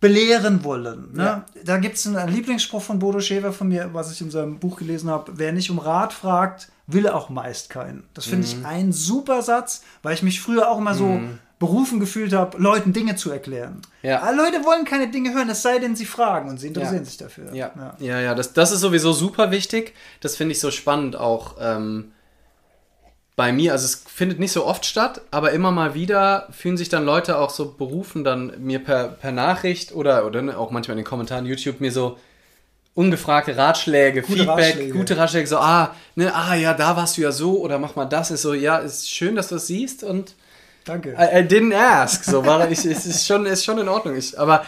belehren wollen. Ne? Ja. Da gibt es einen Lieblingsspruch von Bodo Schäfer von mir, was ich in seinem Buch gelesen habe. Wer nicht um Rat fragt, will auch meist keinen. Das finde Mhm. ich ein super Satz, weil ich mich früher auch immer so berufen gefühlt habe, Leuten Dinge zu erklären. Ja. Aber Leute wollen keine Dinge hören, es sei denn, sie fragen und sie interessieren Ja. sich dafür. Ja, ja, ja, das, das ist sowieso super wichtig. Das finde ich so spannend auch ähm, bei mir. Also es findet nicht so oft statt, aber immer mal wieder fühlen sich dann Leute auch so berufen, dann mir per, per Nachricht oder, oder ne, auch manchmal in den Kommentaren YouTube mir so ungefragte Ratschläge, Gute Feedback, Ratschläge. gute Ratschläge, so, ah, ne, ah, ja, da warst du ja so oder mach mal das, ist so, ja, ist schön, dass du es siehst und Danke. I, I didn't ask. So war ich, es ist schon, ist schon in Ordnung. Ich, aber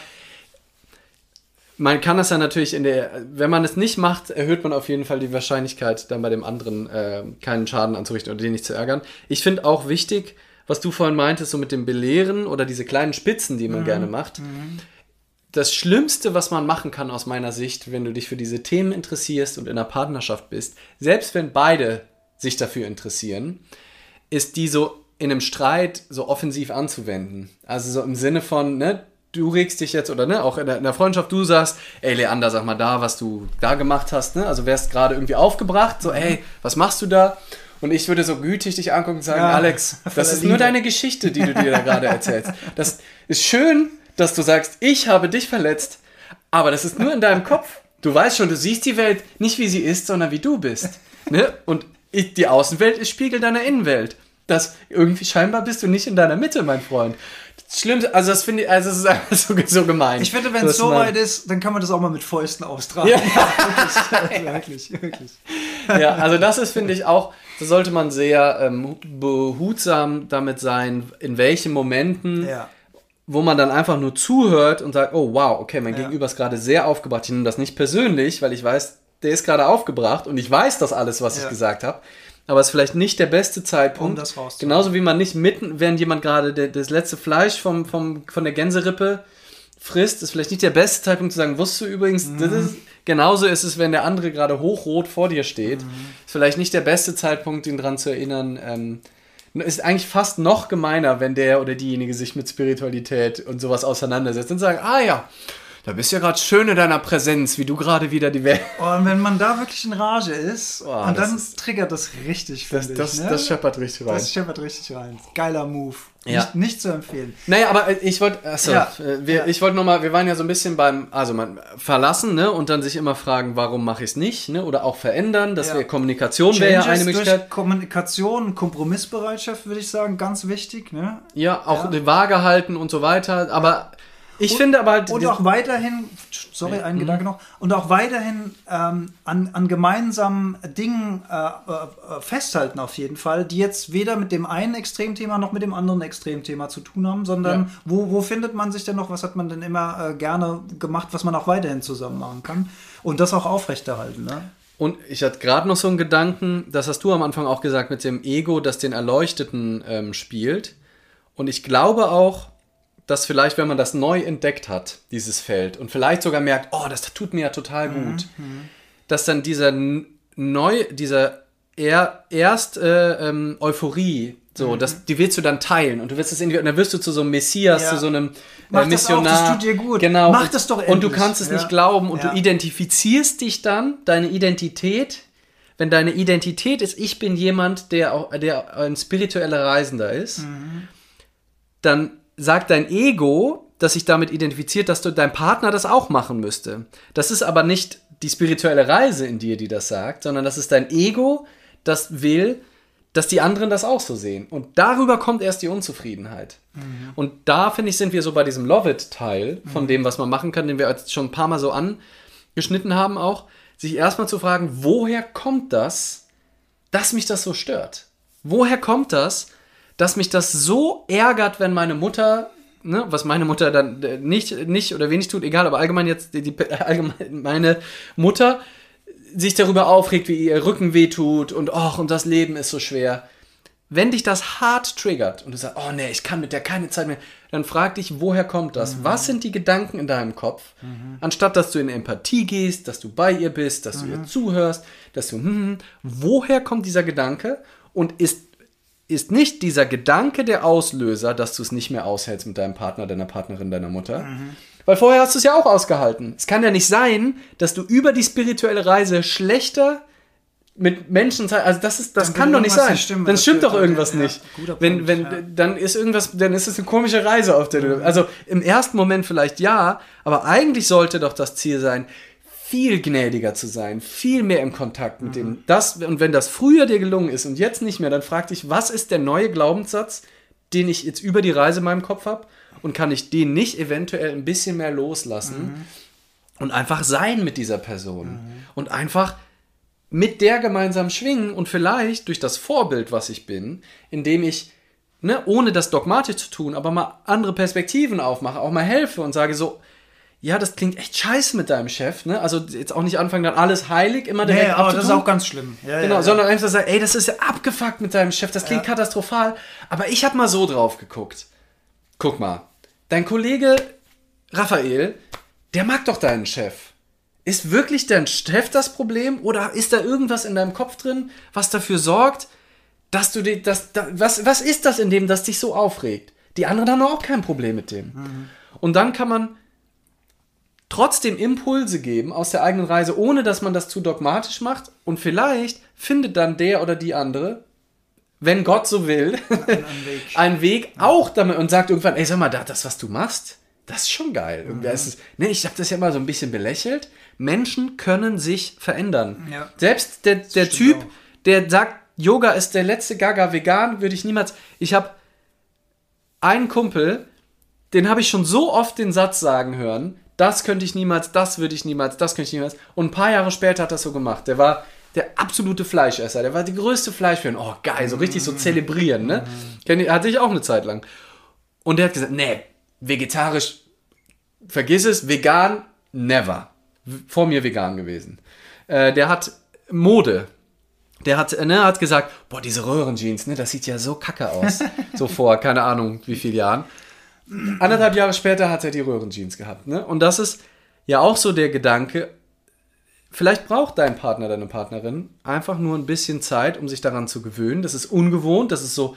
man kann das ja natürlich in der, wenn man es nicht macht, erhöht man auf jeden Fall die Wahrscheinlichkeit, dann bei dem anderen äh, keinen Schaden anzurichten oder den nicht zu ärgern. Ich finde auch wichtig, was du vorhin meintest, so mit dem Belehren oder diese kleinen Spitzen, die man gerne macht. Das Schlimmste, was man machen kann aus meiner Sicht, wenn du dich für diese Themen interessierst und in einer Partnerschaft bist, selbst wenn beide sich dafür interessieren, ist die so in einem Streit so offensiv anzuwenden. Also so im Sinne von, ne, du regst dich jetzt oder ne, auch in der, in der Freundschaft, du sagst, ey Leander, sag mal da, was du da gemacht hast, ne? Also wärst gerade irgendwie aufgebracht, so, ey, was machst du da? Und ich würde so gütig dich angucken und sagen, Ja, Alex, das ist Liebe. nur deine Geschichte, die du dir da gerade erzählst. Das ist schön, dass du sagst, ich habe dich verletzt, aber das ist nur in deinem Kopf. Du weißt schon, du siehst die Welt nicht wie sie ist, sondern wie du bist. Ne? Und die Außenwelt ist Spiegel deiner Innenwelt. Das irgendwie scheinbar bist du nicht in deiner Mitte, mein Freund. Das Schlimmste, also das finde ich, also es ist einfach so, so gemein. Ich finde, wenn es so weit ist, dann kann man das auch mal mit Fäusten austragen. Ja. wirklich, wirklich, wirklich. ja, also das ist, finde ich, auch, da sollte man sehr ähm, behutsam damit sein, in welchen Momenten, Ja. wo man dann einfach nur zuhört und sagt, oh wow, okay, mein Ja. Gegenüber ist gerade sehr aufgebracht. Ich nehme das nicht persönlich, weil ich weiß, der ist gerade aufgebracht und ich weiß das alles, was ich Ja. gesagt habe. Aber es ist vielleicht nicht der beste Zeitpunkt. Um das rauszuholen. Genauso wie man nicht mitten, während jemand gerade das letzte Fleisch vom, vom, von der Gänserippe frisst, ist vielleicht nicht der beste Zeitpunkt zu sagen, wusstest du übrigens, Mhm. das ist, genauso ist es, wenn der andere gerade hochrot vor dir steht. Mhm. Ist vielleicht nicht der beste Zeitpunkt, ihn daran zu erinnern. Ähm, ist eigentlich fast noch gemeiner, wenn der oder diejenige sich mit Spiritualität und sowas auseinandersetzt und sagt, ah ja, da bist du ja gerade schön in deiner Präsenz, wie du gerade wieder die Welt. Und wenn man da wirklich in Rage ist, Oh, und dann ist- triggert das richtig, Das, finde das. Ne? das scheppert richtig rein. das scheppert richtig rein. Geiler Move. Ja. Nicht, nicht zu empfehlen. Naja, aber äh, ich wollte, achso, Ja. wir, Ja. ich wollte nochmal, wir waren ja so ein bisschen beim, also man verlassen, ne, und dann sich immer fragen, warum mache ich es nicht, ne, oder auch verändern, das Ja. wäre Kommunikation wäre ja eine Möglichkeit. durch Kommunikation, Kompromissbereitschaft, würde ich sagen, ganz wichtig. Ne? Ja, auch Ja. die Waage halten und so weiter, aber ich finde aber halt, Und auch weiterhin, sorry, ein Mhm. Gedanke noch, und auch weiterhin ähm, an, an gemeinsamen Dingen äh, äh, festhalten auf jeden Fall, die jetzt weder mit dem einen Extremthema noch mit dem anderen Extremthema zu tun haben, sondern Ja. wo, wo findet man sich denn noch, was hat man denn immer äh, gerne gemacht, was man auch weiterhin zusammen machen kann und das auch aufrechterhalten. Ne? Und ich hatte gerade noch so einen Gedanken, das hast du am Anfang auch gesagt, mit dem Ego, das den Erleuchteten ähm, spielt. Und ich glaube auch, dass vielleicht, wenn man das neu entdeckt hat, dieses Feld, und vielleicht sogar merkt, oh, das tut mir ja total gut, dass dann dieser neu, dieser er, erst äh, ähm, Euphorie So, das, die willst du dann teilen und du wirst es irgendwie, und dann wirst du zu so einem Messias, Ja. zu so einem Mach äh, das auch, Missionar. das tut dir gut. Genau. Mach das doch Und du endlich. kannst es Ja. nicht glauben und Ja. du identifizierst dich dann, deine Identität, wenn deine Identität ist, ich bin jemand, der auch, der ein spiritueller Reisender ist, Mhm. dann sagt dein Ego, das sich damit identifiziert, dass du dein Partner das auch machen müsste. Das ist aber nicht die spirituelle Reise in dir, die das sagt, sondern das ist dein Ego, das will, dass die anderen das auch so sehen. Und darüber kommt erst die Unzufriedenheit. Und da, finde ich, sind wir so bei diesem Love It-Teil von dem, was man machen kann, den wir jetzt schon ein paar Mal so angeschnitten haben, auch, sich erstmal zu fragen, woher kommt das, dass mich das so stört? Woher kommt das, dass mich das so ärgert, wenn meine Mutter, ne, was meine Mutter dann äh, nicht, nicht oder wenig tut, egal, aber allgemein jetzt die, die allgemein meine Mutter sich darüber aufregt, wie ihr Rücken wehtut und ach, und das Leben ist so schwer. Wenn dich das hart triggert und du sagst, oh nee, ich kann mit der keine Zeit mehr, dann frag dich, woher kommt das? Was sind die Gedanken in deinem Kopf? Anstatt dass du in Empathie gehst, dass du bei ihr bist, dass du ihr zuhörst, dass du, hm, woher kommt dieser Gedanke? Und ist, ist nicht dieser Gedanke der Auslöser, dass du es nicht mehr aushältst mit deinem Partner, deiner Partnerin, deiner Mutter? Weil vorher hast du es ja auch ausgehalten. Es kann ja nicht sein, dass du über die spirituelle Reise schlechter mit Menschen also das ist, das Dann kann doch nicht sein. stimmen, dann stimmt doch irgendwas ja, nicht. guter wenn, Punkt, wenn, ja. dann ist irgendwas, dann ist es eine komische Reise, auf der du, also im ersten Moment vielleicht ja, aber eigentlich sollte doch das Ziel sein, viel gnädiger zu sein, viel mehr im Kontakt mit Mhm. dem, das, und wenn das früher dir gelungen ist und jetzt nicht mehr, dann frag dich, was ist der neue Glaubenssatz, den ich jetzt über die Reise in meinem Kopf habe und kann ich den nicht eventuell ein bisschen mehr loslassen und einfach sein mit dieser Person und einfach mit der gemeinsam schwingen und vielleicht durch das Vorbild, was ich bin, indem ich, ne, ohne das dogmatisch zu tun, aber mal andere Perspektiven aufmache, auch mal helfe und sage so, ja, das klingt echt scheiße mit deinem Chef, ne? Also jetzt auch nicht anfangen, dann alles heilig immer direkt Nee, aber das ist auch ganz schlimm. Ja, Genau, ja, ja. sondern einfach sagen, ey, das ist ja abgefuckt mit deinem Chef, das klingt katastrophal, aber ich habe mal so drauf geguckt. Guck mal, dein Kollege Raphael, der mag doch deinen Chef. Ist wirklich dein Chef das Problem oder ist da irgendwas in deinem Kopf drin, was dafür sorgt, dass du die, das, da, was, was ist das in dem, das dich so aufregt? Die anderen haben auch kein Problem mit dem. Und dann kann man trotzdem Impulse geben aus der eigenen Reise, ohne dass man das zu dogmatisch macht. Und vielleicht findet dann der oder die andere, wenn Gott so will, Weg. einen Weg auch damit und sagt irgendwann, ey, sag mal, da- das, was du machst, das ist schon geil. Irgendwie ist ne, ich habe das ja mal so ein bisschen belächelt. Menschen können sich verändern. Ja. Selbst der, der Typ, auch. der sagt, Yoga ist der letzte Gaga vegan, würde ich niemals. Ich habe einen Kumpel, den habe ich schon so oft den Satz sagen hören, das könnte ich niemals, das würde ich niemals, das könnte ich niemals. Und ein paar Jahre später hat er das so gemacht. Der war der absolute Fleischesser, der war die größte Fleischfan. Oh, geil, so richtig so zelebrieren, ne? Ihr- Hatte ich auch eine Zeit lang. Und der hat gesagt, nee, vegetarisch, vergiss es, vegan, never. Vor mir vegan gewesen. Äh, der hat Mode. Der hat, ne, hat gesagt, boah, diese Röhrenjeans, ne, das sieht ja so kacke aus. so vor, keine Ahnung, wie vielen Jahren. Anderthalb Jahre später hat er die Röhrenjeans gehabt, ne? Und das ist ja auch so der Gedanke, vielleicht braucht dein Partner, deine Partnerin einfach nur ein bisschen Zeit, um sich daran zu gewöhnen. Das ist ungewohnt, das ist so,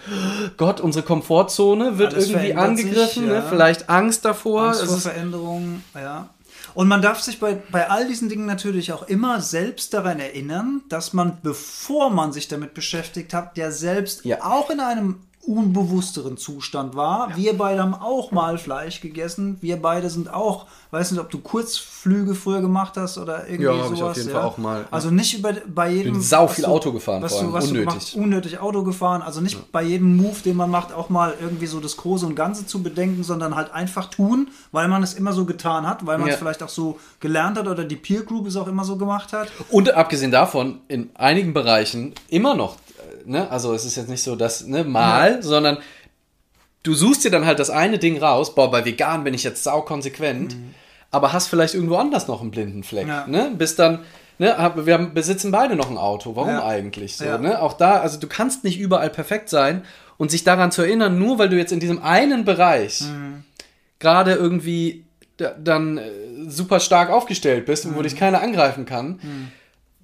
Gott, unsere Komfortzone wird Alles irgendwie verändert sich, angegriffen, ja. ne? vielleicht Angst davor. Angst vor Veränderungen, ja. Und man darf sich bei, bei all diesen Dingen natürlich auch immer selbst daran erinnern, dass man, bevor man sich damit beschäftigt hat, ja selbst Ja. auch in einem unbewussteren Zustand war. Wir beide haben auch mal Fleisch gegessen. Wir beide sind auch, weiß nicht, ob du Kurzflüge früher gemacht hast oder irgendwie Ja, sowas. hab ich auf jeden Fall auch mal, ja. Also nicht über, bei jedem. Bin sau viel du- Auto gefahren, was vor du, was Du unnötig. gemacht, unnötig Auto gefahren. Also nicht bei jedem Move, den man macht, auch mal irgendwie so das Große und Ganze zu bedenken, sondern halt einfach tun, weil man es immer so getan hat, weil man Ja. es vielleicht auch so gelernt hat oder die Peer Group es auch immer so gemacht hat. Und abgesehen davon, in einigen Bereichen immer noch, ne, also es ist jetzt nicht so, dass, ne, mal, sondern du suchst dir dann halt das eine Ding raus, boah, bei vegan bin ich jetzt sau konsequent, aber hast vielleicht irgendwo anders noch einen blinden Fleck, Mhm. Ja. ne, bis dann, ne, wir haben, besitzen beide noch ein Auto, warum Ja. eigentlich so, Ja. ne, auch da, also du kannst nicht überall perfekt sein und sich daran zu erinnern, nur weil du jetzt in diesem einen Bereich Mhm. gerade irgendwie da, dann äh, super stark aufgestellt bist und wo dich keiner angreifen kann,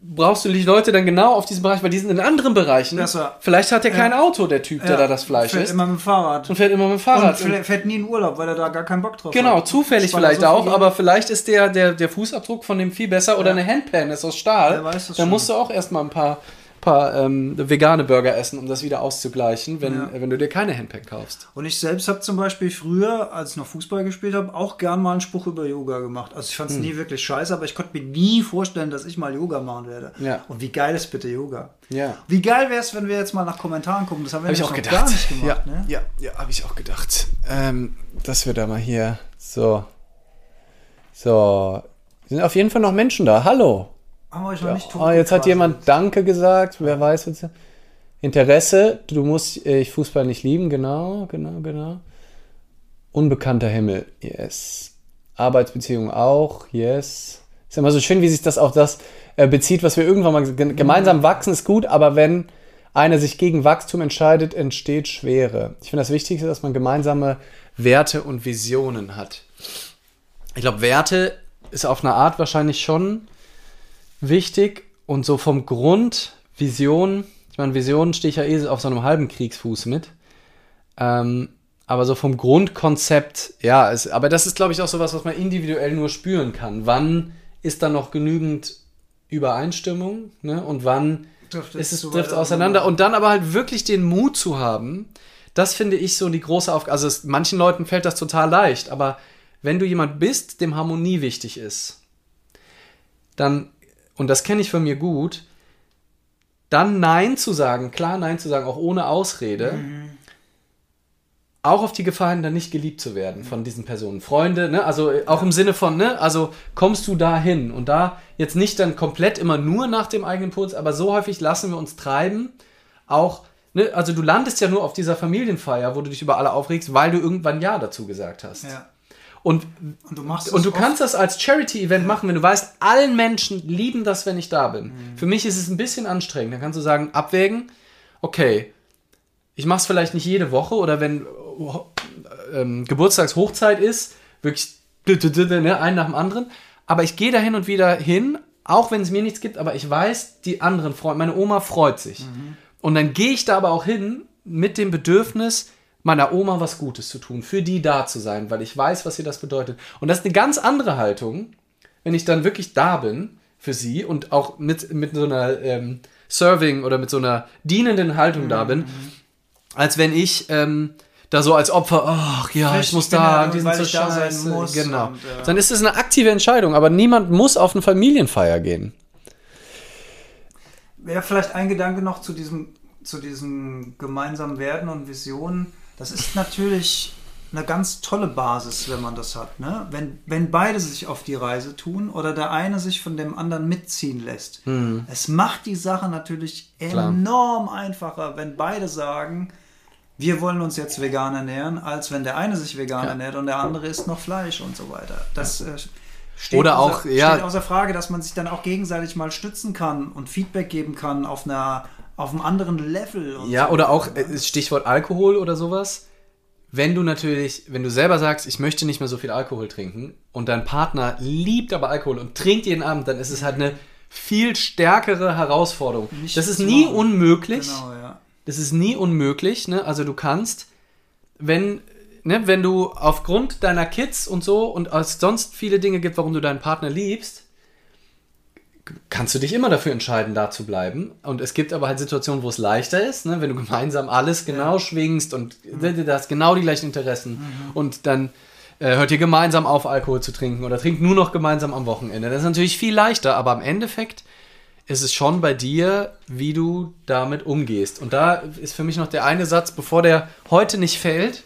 brauchst du die Leute dann genau auf diesen Bereich, weil die sind in anderen Bereichen. Besser. Vielleicht hat er kein Auto, der Typ, der Ja, da das Fleisch fährt isst. immer mit dem Fahrrad. und fährt immer mit dem Und Fahrrad. fährt, fährt nie in Urlaub, weil er da gar keinen Bock drauf Genau, hat. zufällig Weil er vielleicht so auch, aber vielleicht ist der, der, der Fußabdruck von dem viel besser oder eine Handpan ist aus Stahl. Weiß das Dann schon. musst du auch erstmal ein paar, paar ähm, vegane Burger essen, um das wieder auszugleichen, wenn, Ja. wenn du dir keine Handpan kaufst. Und ich selbst habe zum Beispiel früher, als ich noch Fußball gespielt habe, auch gern mal einen Spruch über Yoga gemacht. Also ich fand es Hm. nie wirklich scheiße, aber ich konnte mir nie vorstellen, dass ich mal Yoga machen werde. Ja. Und wie geil ist bitte Yoga? Ja. Wie geil wäre es, wenn wir jetzt mal nach Kommentaren gucken? Das haben wir Habe ich auch gedacht. gar nicht gemacht. ja, Ne? ja, ja, habe ich auch gedacht. Ähm, dass wir da mal hier so. So. Sind auf jeden Fall noch Menschen da. Hallo. Haben wir euch noch nicht Oh, jetzt hat jemand Danke gesagt. Wer weiß jetzt. Interesse. Du musst äh, Fußball nicht lieben. Genau, genau, genau. Unbekannter Himmel. Yes. Arbeitsbeziehung auch. Yes. Ist immer so schön, wie sich das auf das äh, bezieht, was wir irgendwann mal ge- gemeinsam wachsen, ist gut, aber wenn einer sich gegen Wachstum entscheidet, entsteht Schwere. Ich finde das Wichtigste, dass man gemeinsame Werte und Visionen hat. Ich glaube, Werte ist auf eine Art wahrscheinlich schon wichtig und so vom Grund Vision, ich meine, Vision stehe ich ja eh auf so einem halben Kriegsfuß mit. Ähm, aber so vom Grundkonzept, ja, es, aber das ist, glaube ich, auch sowas, was man individuell nur spüren kann. Wann ist da noch genügend Übereinstimmung ne? und wann Trifft ist es trifft auseinander und dann aber halt wirklich den Mut zu haben, das finde ich so die große Aufgabe. Also es, manchen Leuten fällt das total leicht, aber wenn du jemand bist, dem Harmonie wichtig ist, dann, und das kenne ich von mir gut, dann Nein zu sagen, klar Nein zu sagen, auch ohne Ausrede, auch auf die Gefahr hin, dann nicht geliebt zu werden von diesen Personen. Freunde, ne? also äh, auch im Sinne von, ne? also kommst du da hin und da jetzt nicht dann komplett immer nur nach dem eigenen Puls, aber so häufig lassen wir uns treiben, auch, ne? also du landest ja nur auf dieser Familienfeier, wo du dich über alle aufregst, weil du irgendwann Ja dazu gesagt hast. Ja. Und Und du machst und du kannst das als Charity-Event machen, wenn du weißt, allen Menschen lieben das, wenn ich da bin. Für mich ist es ein bisschen anstrengend. Dann kannst du sagen, abwägen, okay, ich mache es vielleicht nicht jede Woche oder wenn äh, ähm, Geburtstagshochzeit ist, wirklich ne, einen nach dem anderen. Aber ich gehe da hin und wieder hin, auch wenn es mir nichts gibt, aber ich weiß, die anderen freuen, meine Oma freut sich. Und dann gehe ich da aber auch hin mit dem Bedürfnis, meiner Oma was Gutes zu tun, für die da zu sein, weil ich weiß, was ihr das bedeutet. Und das ist eine ganz andere Haltung, wenn ich dann wirklich da bin für sie und auch mit, mit so einer ähm, Serving oder mit so einer dienenden Haltung da bin, als wenn ich ähm, da so als Opfer, ach ja, Frisch, ich muss da, ja die nur, sind weil so sein scheiße. muss Genau. und, äh, Dann ist es eine aktive Entscheidung, aber niemand muss auf eine Familienfeier gehen. Wäre vielleicht ein Gedanke noch zu diesem, zu diesem gemeinsamen Werden und Visionen. Das ist natürlich eine ganz tolle Basis, wenn man das hat. Ne? Wenn, wenn beide sich auf die Reise tun oder der eine sich von dem anderen mitziehen lässt. Es macht die Sache natürlich. Klar. enorm einfacher, wenn beide sagen, wir wollen uns jetzt vegan ernähren, als wenn der eine sich vegan Ja. ernährt und der andere isst noch Fleisch und so weiter. Das äh, steht, Oder auch, außer, ja- steht außer Frage, dass man sich dann auch gegenseitig mal stützen kann und Feedback geben kann auf einer auf einem anderen Level. und Ja, so. oder auch äh, Stichwort Alkohol oder sowas. Wenn du natürlich, wenn du selber sagst, ich möchte nicht mehr so viel Alkohol trinken und dein Partner liebt aber Alkohol und trinkt jeden Abend, dann ist es halt eine viel stärkere Herausforderung. Nicht das ist nie machen. unmöglich. Genau, ja. Das ist nie unmöglich, ne? Also du kannst, wenn, ne, wenn du aufgrund deiner Kids und so und es sonst viele Dinge gibt, warum du deinen Partner liebst, kannst du dich immer dafür entscheiden, da zu bleiben. Und es gibt aber halt Situationen, wo es leichter ist, ne? wenn du gemeinsam alles genau schwingst und du hast genau die gleichen Interessen und dann äh, hört ihr gemeinsam auf, Alkohol zu trinken oder trinkt nur noch gemeinsam am Wochenende. Das ist natürlich viel leichter, aber im Endeffekt ist es schon bei dir, wie du damit umgehst. Und da ist für mich noch der eine Satz, bevor der heute nicht fällt,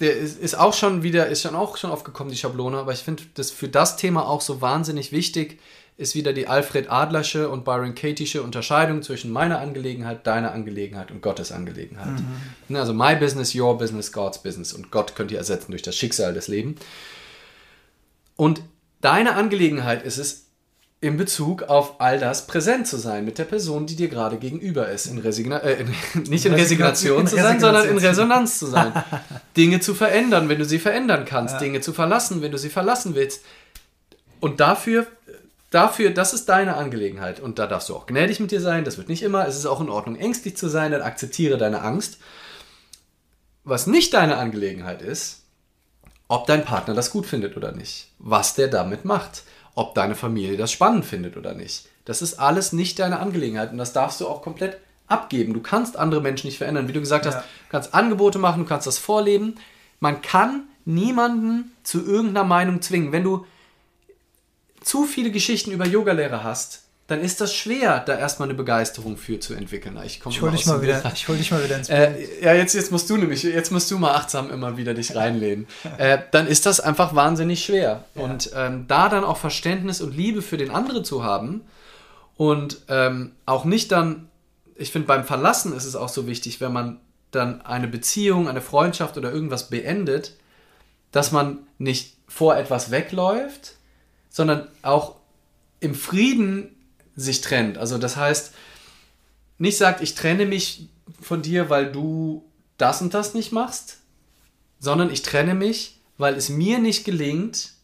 der ist, ist auch schon wieder, ist schon auch schon aufgekommen, die Schablone, aber ich finde das für das Thema auch so wahnsinnig wichtig, ist wieder die Alfred Adlersche und Byron Katie'sche Unterscheidung zwischen meiner Angelegenheit, deiner Angelegenheit und Gottes Angelegenheit. Ne, Also my business, your business, God's business. Und Gott könnt ihr ersetzen durch das Schicksal des Lebens. Und deine Angelegenheit ist es, in Bezug auf all das präsent zu sein mit der Person, die dir gerade gegenüber ist. In Resigna äh, in, nicht in Resignation In zu sein, sondern in Resignation. Resonanz zu sein. Dinge zu verändern, wenn du sie verändern kannst. Dinge zu verlassen, wenn du sie verlassen willst. Und dafür, dafür, das ist deine Angelegenheit. Und da darfst du auch gnädig mit dir sein. Das wird nicht immer. Es ist auch in Ordnung, ängstlich zu sein. Dann akzeptiere deine Angst. Was nicht deine Angelegenheit ist, ob dein Partner das gut findet oder nicht. Was der damit macht. Ob deine Familie das spannend findet oder nicht. Das ist alles nicht deine Angelegenheit. Und das darfst du auch komplett abgeben. Du kannst andere Menschen nicht verändern. Wie du gesagt hast, Ja. du kannst Angebote machen, du kannst das vorleben. Man kann niemanden zu irgendeiner Meinung zwingen. Wenn du zu viele Geschichten über Yogalehrer hast, dann ist das schwer, da erstmal eine Begeisterung für zu entwickeln. Ich, Ich immer hol dich mal wieder, ich hol dich mal wieder ins Bild. Äh, ja, jetzt, jetzt musst du nämlich, jetzt musst du mal achtsam immer wieder dich reinlehnen. Äh, dann ist das einfach wahnsinnig schwer. Und ähm, da dann auch Verständnis und Liebe für den anderen zu haben und ähm, auch nicht dann, ich finde, beim Verlassen ist es auch so wichtig, wenn man dann eine Beziehung, eine Freundschaft oder irgendwas beendet, dass man nicht vor etwas wegläuft, sondern auch im Frieden sich trennt. Also das heißt, nicht sagt, ich trenne mich von dir, weil du das und das nicht machst, sondern ich trenne mich, weil es mir nicht gelingt,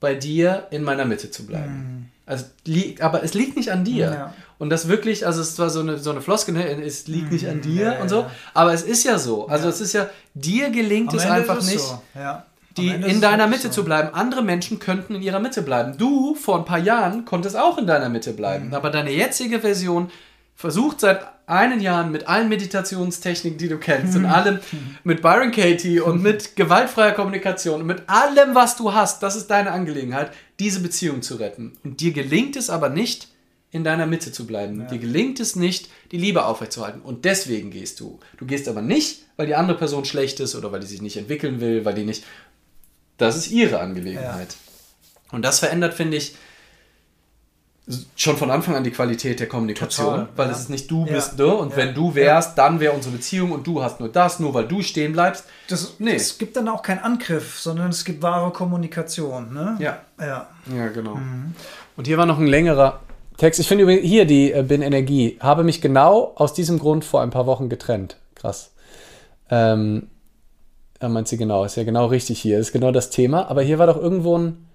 bei dir in meiner Mitte zu bleiben. Also, li aber es liegt nicht an dir. Mhm. Ja. Und das wirklich, also es war so eine, so eine Floskel, ne? es liegt nicht an dir Mhm. ja, ja, und so, ja. aber es ist ja so. Also es ist ja, dir gelingt Am es Ende einfach nicht, So. Ja. Die in deiner Mitte so. zu bleiben. Andere Menschen könnten in ihrer Mitte bleiben. Du vor ein paar Jahren konntest auch in deiner Mitte bleiben. Mhm. Aber deine jetzige Version versucht seit einigen Jahren mit allen Meditationstechniken, die du kennst, Mhm. und allem, mit Byron Katie und mit gewaltfreier Kommunikation und mit allem, was du hast, das ist deine Angelegenheit, diese Beziehung zu retten. Und dir gelingt es aber nicht, in deiner Mitte zu bleiben. Dir gelingt es nicht, die Liebe aufrechtzuerhalten. Und deswegen gehst du. Du gehst aber nicht, weil die andere Person schlecht ist oder weil die sich nicht entwickeln will, weil die nicht. Das ist ihre Angelegenheit. Und das verändert, finde ich, schon von Anfang an die Qualität der Kommunikation, Total, weil ja. es ist nicht du Ja. bist, ne? Und Ja. wenn du wärst, dann wäre unsere Beziehung und du hast nur das, nur weil du stehen bleibst. Das, Nee. Es gibt dann auch keinen Angriff, sondern es gibt wahre Kommunikation. Ne? Ja. Ja. Ja, genau. Und hier war noch ein längerer Text. Ich finde übrigens hier die äh, Bin Energie. Habe mich genau aus diesem Grund vor ein paar Wochen getrennt. Krass. Ähm, ja, meint sie genau. Ist ja genau richtig hier. Ist genau das Thema. Aber hier war doch irgendwo ein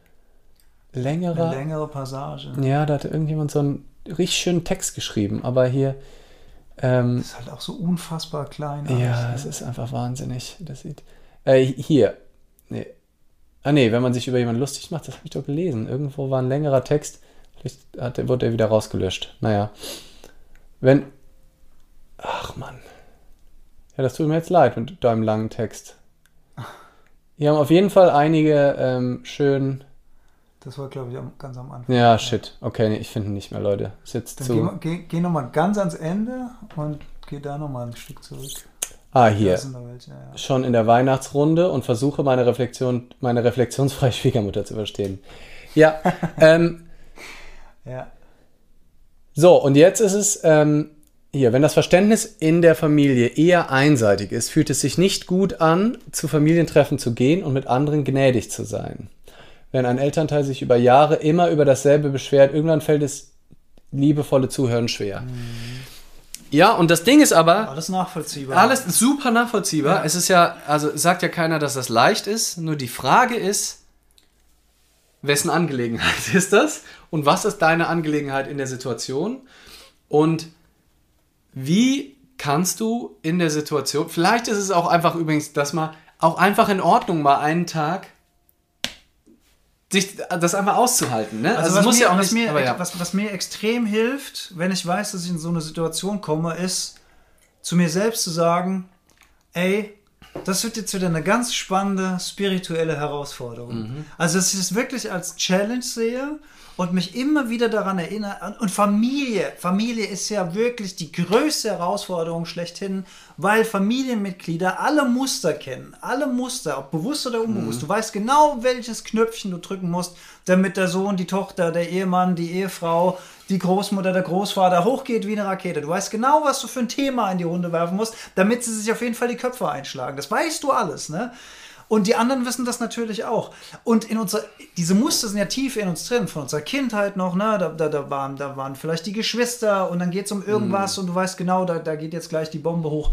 längerer. Eine längere Passage. Ja, da hat irgendjemand so einen richtig schönen Text geschrieben. Aber hier. Ähm, ist halt auch so unfassbar klein. ja, alles, es ne? ist einfach wahnsinnig. Das sieht. Äh, hier. Nee. Ah, nee, wenn man sich über jemanden lustig macht, das habe ich doch gelesen. Irgendwo war ein längerer Text. Vielleicht hat, der- wurde er wieder rausgelöscht. Naja. Wenn. Ach, Mann. Ja, das tut mir jetzt leid mit deinem langen Text. Hier haben auf jeden Fall einige ähm, schön. Das war, glaube ich, am- ganz am Anfang. Ja, shit. Okay, nee, ich finde nicht mehr, Leute. Ist jetzt Dann zu. geh, geh, geh nochmal ganz ans Ende und geh da nochmal ein Stück zurück. Ah, hier. welche, ja. schon in der Weihnachtsrunde und versuche meine Reflexion, meine reflexionsfreie Schwiegermutter zu verstehen. Ja, ähm, ja. so, und jetzt ist es ähm, hier, wenn das Verständnis in der Familie eher einseitig ist, fühlt es sich nicht gut an, zu Familientreffen zu gehen und mit anderen gnädig zu sein. Wenn ein Elternteil sich über Jahre immer über dasselbe beschwert, irgendwann fällt es liebevolle Zuhören schwer. Ja, und das Ding ist aber, Alles nachvollziehbar. Alles super nachvollziehbar. Es ist ja, also sagt ja keiner, dass das leicht ist. Nur die Frage ist, wessen Angelegenheit ist das? Und was ist deine Angelegenheit in der Situation? Und wie kannst du in der Situation, vielleicht ist es auch einfach übrigens, dass man auch einfach in Ordnung mal einen Tag sich das einfach auszuhalten. Ne? Also, was, muss mir, ja auch was, nicht, mir, aber ja. was, was mir extrem hilft, wenn ich weiß, dass ich in so eine Situation komme, ist zu mir selbst zu sagen, ey, das wird jetzt wieder eine ganz spannende spirituelle Herausforderung. Mhm. Also, dass ich es wirklich als Challenge sehe und mich immer wieder daran erinnere. Und Familie, Familie ist ja wirklich die größte Herausforderung schlechthin, weil Familienmitglieder alle Muster kennen. Alle Muster, ob bewusst oder unbewusst. Du weißt genau, welches Knöpfchen du drücken musst, damit der Sohn, die Tochter, der Ehemann, die Ehefrau, die Großmutter, der Großvater hochgeht wie eine Rakete. Du weißt genau, was du für ein Thema in die Runde werfen musst, damit sie sich auf jeden Fall die Köpfe einschlagen. Das weißt du alles, ne? Und die anderen wissen das natürlich auch. Und in unserer, diese Muster sind ja tief in uns drin, von unserer Kindheit noch, ne? Da, da, da, waren, da waren vielleicht die Geschwister und dann geht es um irgendwas und du weißt genau, da, da geht jetzt gleich die Bombe hoch.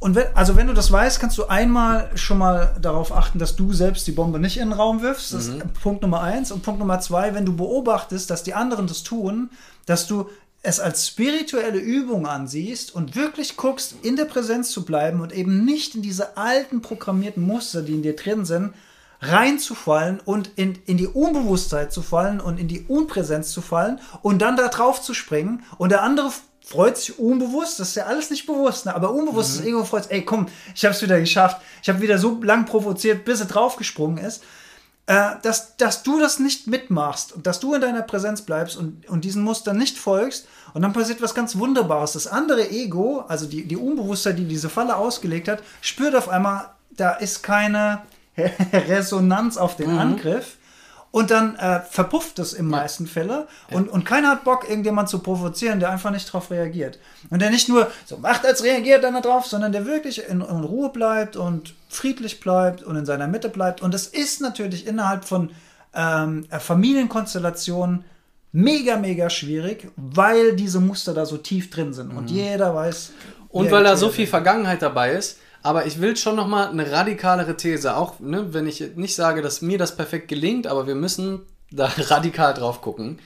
Und wenn, also wenn du das weißt, kannst du einmal schon mal darauf achten, dass du selbst die Bombe nicht in den Raum wirfst. Das ist Punkt Nummer eins. Und Punkt Nummer zwei, wenn du beobachtest, dass die anderen das tun, dass du es als spirituelle Übung ansiehst und wirklich guckst, in der Präsenz zu bleiben und eben nicht in diese alten programmierten Muster, die in dir drin sind, reinzufallen und in, in die Unbewusstheit zu fallen und in die Unpräsenz zu fallen und dann da drauf zu springen und der andere freut sich unbewusst, das ist ja alles nicht bewusst, ne? aber unbewusst mhm. ist irgendwo freut sich, ey komm, ich hab's wieder geschafft, ich habe wieder so lang provoziert, bis er draufgesprungen ist, äh, dass, dass du das nicht mitmachst und dass du in deiner Präsenz bleibst und, und diesen Mustern nicht folgst und dann passiert was ganz Wunderbares. Das andere Ego, also die, die Unbewusstheit, die diese Falle ausgelegt hat, spürt auf einmal, da ist keine Resonanz auf den mhm. Angriff. Und dann äh, verpufft es im ja. meisten Fälle. Und, ja. und keiner hat Bock, irgendjemand zu provozieren, der einfach nicht darauf reagiert. Und der nicht nur so macht, als reagiert dann darauf, sondern der wirklich in, in, Ruhe bleibt und friedlich bleibt und in seiner Mitte bleibt. Und das ist natürlich innerhalb von ähm, Familienkonstellationen mega, mega schwierig, weil diese Muster da so tief drin sind. Und mhm. jeder weiß. Und weil da so viel Vergangenheit dabei ist aber ich will schon nochmal eine radikalere These, auch ne, wenn ich nicht sage, dass mir das perfekt gelingt, aber wir müssen da radikal drauf gucken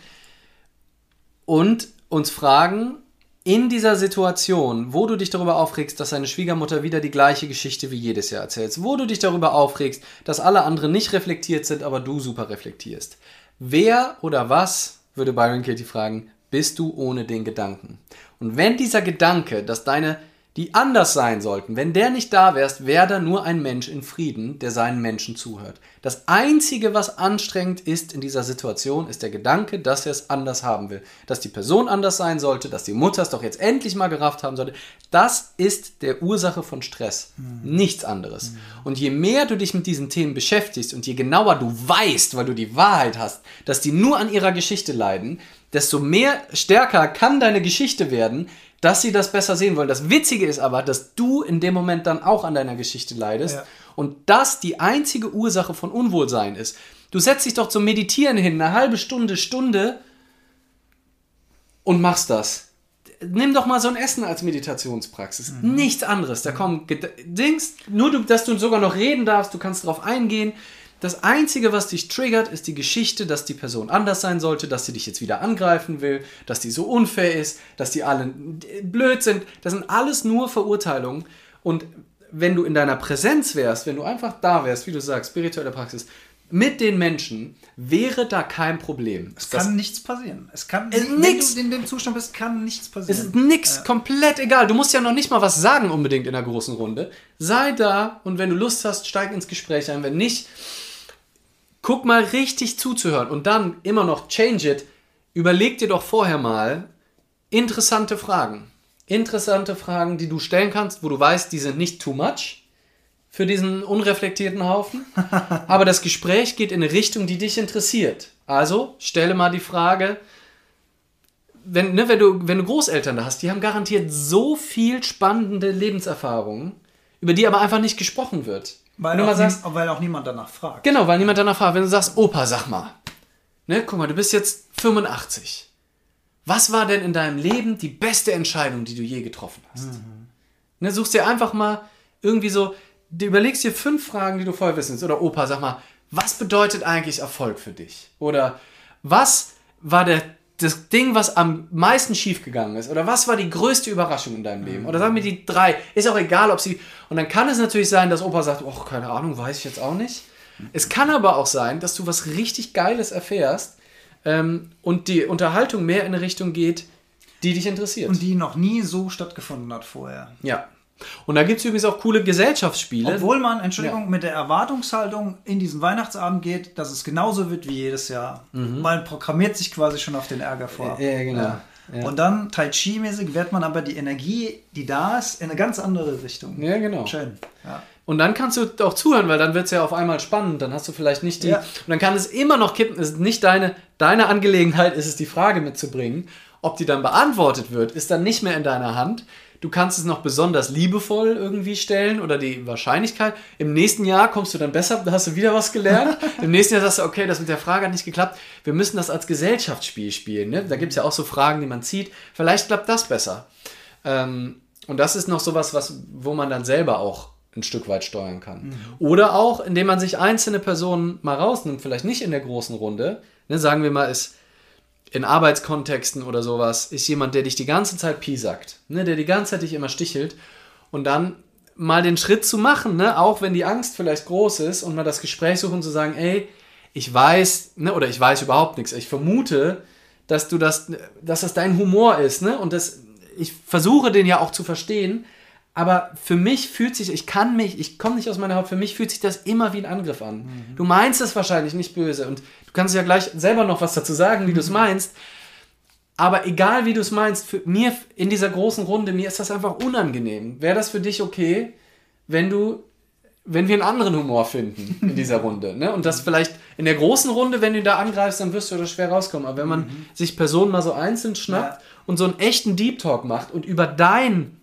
und uns fragen, in dieser Situation, wo du dich darüber aufregst, dass deine Schwiegermutter wieder die gleiche Geschichte wie jedes Jahr erzählt, wo du dich darüber aufregst, dass alle anderen nicht reflektiert sind, aber du super reflektierst. Wer oder was, würde Byron Katie fragen, bist du ohne den Gedanken? Und wenn dieser Gedanke, dass deine die anders sein sollten. Wenn der nicht da wärst, wäre da nur ein Mensch in Frieden, der seinen Menschen zuhört. Das Einzige, was anstrengend ist in dieser Situation, ist der Gedanke, dass er es anders haben will. Dass die Person anders sein sollte, dass die Mutter es doch jetzt endlich mal gerafft haben sollte. Das ist der Ursache von Stress. Mhm. Nichts anderes. Mhm. Und je mehr du dich mit diesen Themen beschäftigst und je genauer du weißt, weil du die Wahrheit hast, dass die nur an ihrer Geschichte leiden, desto mehr stärker kann deine Geschichte werden, dass sie das besser sehen wollen. Das Witzige ist aber, dass du in dem Moment dann auch an deiner Geschichte leidest ja. und das die einzige Ursache von Unwohlsein ist. Du setzt dich doch zum Meditieren hin, eine halbe Stunde, Stunde und machst das. Nimm doch mal so ein Essen als Meditationspraxis. Mhm. Nichts anderes. Da kommen Dings, nur du, dass du sogar noch reden darfst, du kannst darauf eingehen. Das Einzige, was dich triggert, ist die Geschichte, dass die Person anders sein sollte, dass sie dich jetzt wieder angreifen will, dass die so unfair ist, dass die alle blöd sind. Das sind alles nur Verurteilungen. Und wenn du in deiner Präsenz wärst, wenn du einfach da wärst, wie du sagst, spirituelle Praxis, mit den Menschen wäre da kein Problem. Es kann das, nichts passieren. Es kann es wenn nix. du in dem Zustand bist, kann nichts passieren. Es ist nichts, ja. komplett egal. Du musst ja noch nicht mal was sagen unbedingt in der großen Runde. Sei da und wenn du Lust hast, steig ins Gespräch ein. Wenn nicht, guck mal richtig zuzuhören und dann immer noch change it. Überleg dir doch vorher mal interessante Fragen. Interessante Fragen, die du stellen kannst, wo du weißt, die sind nicht too much für diesen unreflektierten Haufen. Aber das Gespräch geht in eine Richtung, die dich interessiert. Also stelle mal die Frage, wenn, ne, wenn, du, wenn du Großeltern da hast, die haben garantiert so viel spannende Lebenserfahrungen, über die aber einfach nicht gesprochen wird. Weil, auch, sagst, weil auch niemand danach fragt. Genau, weil niemand danach fragt. Wenn du sagst, Opa, sag mal, ne, guck mal, du bist jetzt 85. Was war denn in deinem Leben die beste Entscheidung, die du je getroffen hast? Mhm. Ne, suchst dir einfach mal irgendwie so, du überlegst dir fünf Fragen, die du vorher wissen willst. Oder Opa, sag mal, was bedeutet eigentlich Erfolg für dich? Oder was war der das Ding, was am meisten schiefgegangen ist? Oder was war die größte Überraschung in deinem Leben? Oder sag mir die drei. Ist auch egal, ob sie. Und dann kann es natürlich sein, dass Opa sagt: Oh, keine Ahnung, weiß ich jetzt auch nicht. Es kann aber auch sein, dass du was richtig Geiles erfährst ähm, und die Unterhaltung mehr in eine Richtung geht, die dich interessiert. Und die noch nie so stattgefunden hat vorher. Ja. Und da gibt es übrigens auch coole Gesellschaftsspiele. Obwohl man, Entschuldigung, ja. mit der Erwartungshaltung in diesen Weihnachtsabend geht, dass es genauso wird wie jedes Jahr. Mhm. Man programmiert sich quasi schon auf den Ärger vor. Ja, genau. Ja. Ja. Und dann Tai Chi-mäßig wird man aber die Energie, die da ist, in eine ganz andere Richtung. Ja, genau. Schön. Ja. Und dann kannst du auch zuhören, weil dann wird es ja auf einmal spannend. Dann hast du vielleicht nicht die. Ja. Und dann kann es immer noch kippen. Es ist nicht deine, deine Angelegenheit, ist es die Frage mitzubringen. Ob die dann beantwortet wird, ist dann nicht mehr in deiner Hand. Du kannst es noch besonders liebevoll irgendwie stellen oder die Wahrscheinlichkeit. Im nächsten Jahr kommst du dann besser, da hast du wieder was gelernt. Im nächsten Jahr sagst du, okay, das mit der Frage hat nicht geklappt. Wir müssen das als Gesellschaftsspiel spielen. Ne? Da gibt es ja auch so Fragen, die man zieht. Vielleicht klappt das besser. Ähm, Und das ist noch sowas, was, wo man dann selber auch ein Stück weit steuern kann. Oder auch, indem man sich einzelne Personen mal rausnimmt, vielleicht nicht in der großen Runde. Ne, sagen wir mal, ist in Arbeitskontexten oder sowas, ist jemand, der dich die ganze Zeit piesackt, ne, der die ganze Zeit dich immer stichelt und dann mal den Schritt zu machen, ne, auch wenn die Angst vielleicht groß ist und mal das Gespräch suchen zu sagen, ey, ich weiß, ne, oder ich weiß überhaupt nichts, ich vermute, dass du das, dass das dein Humor ist, ne, und das, ich versuche den ja auch zu verstehen, aber für mich fühlt sich, ich kann mich, ich komme nicht aus meiner Haut, für mich fühlt sich das immer wie ein Angriff an. Mhm. Du meinst es wahrscheinlich nicht böse und du kannst ja gleich selber noch was dazu sagen, wie du es meinst. Aber egal wie du es meinst, für mir in dieser großen Runde, mir ist das einfach unangenehm. Wäre das für dich okay, wenn du, wenn wir einen anderen Humor finden in dieser Runde? Ne? Und das vielleicht in der großen Runde, wenn du da angreifst, dann wirst du da schwer rauskommen. Aber wenn man mhm. sich Personen mal so einzeln schnappt ja. und so einen echten Deep Talk macht und über dein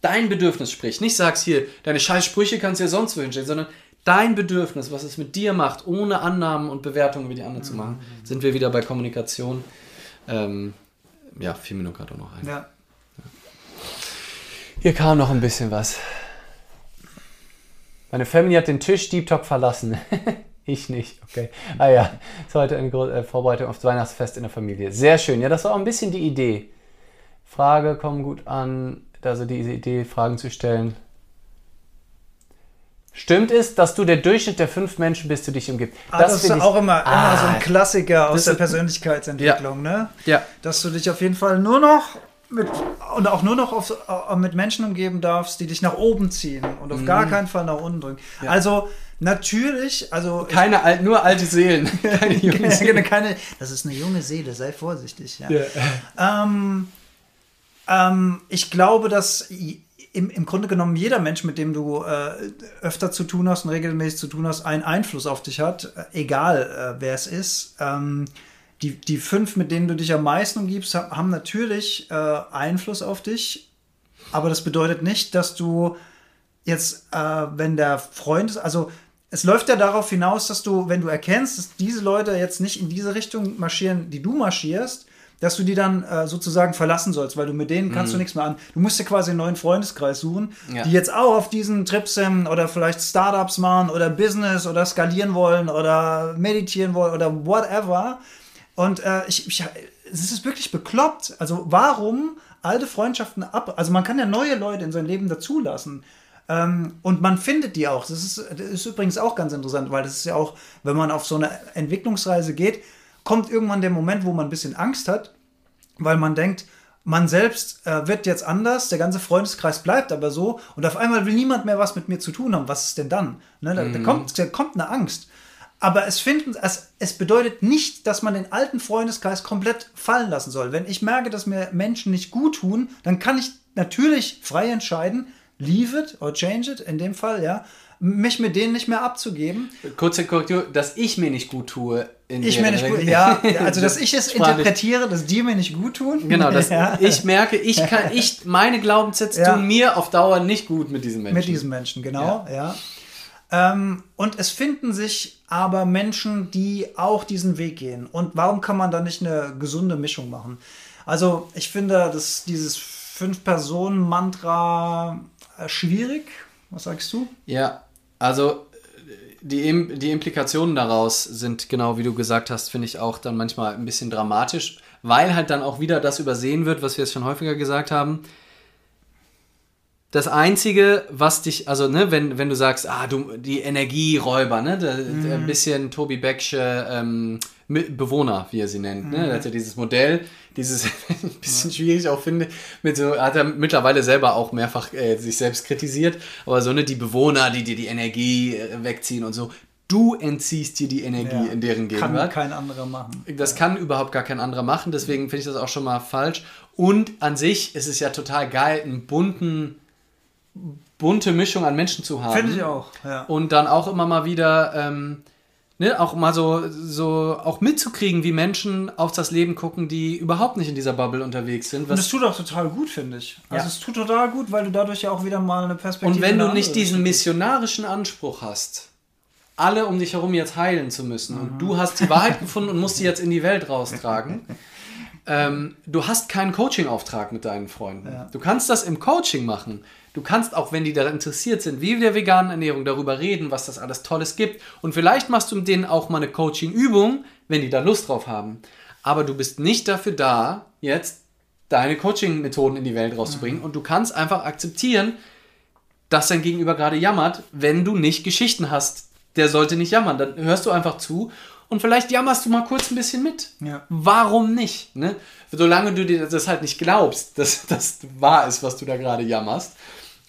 dein Bedürfnis spricht. Nicht sagst hier, deine scheiß Sprüche kannst du ja sonst wo hinstellen, sondern dein Bedürfnis, was es mit dir macht, ohne Annahmen und Bewertungen wie die anderen zu machen, sind wir wieder bei Kommunikation. Ähm, ja, vier Minuten gerade auch noch ein. Ja. Hier kam noch ein bisschen was. Meine Family hat den Tisch Deep Talk verlassen. ich nicht, okay. Ah ja, ist heute eine äh, Vorbereitung auf das Weihnachtsfest in der Familie. Sehr schön. Ja, das war auch ein bisschen die Idee. Frage kommen gut an also diese Idee, Fragen zu stellen. Stimmt es, dass du der Durchschnitt der fünf Menschen bist, die dich umgibt? Ah, das, das ist auch immer, ah, immer so ein Klassiker aus der Persönlichkeitsentwicklung, ja. ne? Ja. Dass du dich auf jeden Fall nur noch mit, und auch nur noch auf, äh, mit Menschen umgeben darfst, die dich nach oben ziehen und auf mhm. gar keinen Fall nach unten drücken. Ja. Also natürlich, also keine alt, nur alte Seelen, keine junge Seelen. keine, das ist eine junge Seele, sei vorsichtig. Ja. ja. Ähm, ähm, ich glaube, dass im, im Grunde genommen jeder Mensch, mit dem du äh, öfter zu tun hast und regelmäßig zu tun hast, einen Einfluss auf dich hat, äh, egal äh, wer es ist. Ähm, die, die fünf, mit denen du dich am meisten umgibst, haben natürlich äh, Einfluss auf dich, aber das bedeutet nicht, dass du jetzt, äh, wenn der Freund ist, also es läuft ja darauf hinaus, dass du, wenn du erkennst, dass diese Leute jetzt nicht in diese Richtung marschieren, die du marschierst, dass du die dann äh, sozusagen verlassen sollst, weil du mit denen kannst mhm. du nichts mehr an. Du musst dir quasi einen neuen Freundeskreis suchen, ja. die jetzt auch auf diesen Trips sind oder vielleicht Startups machen oder Business oder skalieren wollen oder meditieren wollen oder whatever. Und äh, ich, ich, es ist wirklich bekloppt. Also warum alte Freundschaften ab? Also man kann ja neue Leute in sein Leben dazulassen. Ähm, und man findet die auch. Das ist, das ist übrigens auch ganz interessant, weil das ist ja auch, wenn man auf so eine Entwicklungsreise geht, kommt irgendwann der Moment, wo man ein bisschen Angst hat, weil man denkt, man selbst äh, wird jetzt anders, der ganze Freundeskreis bleibt aber so und auf einmal will niemand mehr was mit mir zu tun haben. Was ist denn dann? Ne, da, mhm. da, kommt, da kommt eine Angst. Aber es, finden, es, es bedeutet nicht, dass man den alten Freundeskreis komplett fallen lassen soll. Wenn ich merke, dass mir Menschen nicht gut tun, dann kann ich natürlich frei entscheiden, leave it or change it, in dem Fall, ja, mich mit denen nicht mehr abzugeben. Kurze Korrektur, dass ich mir nicht gut tue. Ich mir nicht gut, ja, also dass ich es interpretiere, dass die mir nicht gut tun. Genau, dass ja. ich merke, ich kann, ich, meine Glaubenssätze ja. tun mir auf Dauer nicht gut mit diesen Menschen. Mit diesen Menschen, genau, ja. ja. Ähm, und es finden sich aber Menschen, die auch diesen Weg gehen. Und warum kann man da nicht eine gesunde Mischung machen? Also ich finde, dass dieses Fünf-Personen-Mantra äh, schwierig. Was sagst du? Ja, also die, die Implikationen daraus sind genau wie du gesagt hast, finde ich auch dann manchmal ein bisschen dramatisch, weil halt dann auch wieder das übersehen wird, was wir jetzt schon häufiger gesagt haben. Das Einzige, was dich, also ne, wenn, wenn du sagst, ah, du, die Energieräuber, ne, der, der ein mhm. bisschen Tobi Becksche ähm, Bewohner, wie er sie nennt, ne, mhm. ne, hat ja dieses Modell, dieses ein bisschen schwierig auch finde, mit so, hat er mittlerweile selber auch mehrfach äh, sich selbst kritisiert, aber so ne, die Bewohner, die dir die Energie äh, wegziehen und so, du entziehst dir die Energie ja, in deren Gegenwart. Kann kein anderer machen. Das kann überhaupt gar kein anderer machen, deswegen finde ich das auch schon mal falsch. Und an sich ist es ja total geil, einen bunten, bunte Mischung an Menschen zu haben. Finde ich auch, ja. Und dann auch immer mal wieder ähm, ne, auch mal so, so auch mitzukriegen, wie Menschen auf das Leben gucken, die überhaupt nicht in dieser Bubble unterwegs sind. und das tut auch total gut, finde ich. Also ja. es tut total gut, weil du dadurch ja auch wieder mal eine Perspektive Und wenn du nicht diesen missionarischen Anspruch hast, alle um dich herum jetzt heilen zu müssen mhm. und du hast die Wahrheit gefunden und musst sie jetzt in die Welt raustragen, ähm, du hast keinen Coaching-Auftrag mit deinen Freunden. Ja. Du kannst das im Coaching machen. Du kannst auch, wenn die daran interessiert sind, wie der veganen Ernährung, darüber reden, was das alles Tolles gibt. Und vielleicht machst du mit denen auch mal eine Coaching-Übung, wenn die da Lust drauf haben. Aber du bist nicht dafür da, jetzt deine Coaching-Methoden in die Welt rauszubringen. Mhm. Und du kannst einfach akzeptieren, dass dein Gegenüber gerade jammert, wenn du nicht Geschichten hast. Der sollte nicht jammern. Dann hörst du einfach zu und vielleicht jammerst du mal kurz ein bisschen mit. Ja. Warum nicht? Ne? Solange du dir das halt nicht glaubst, dass das wahr ist, was du da gerade jammerst.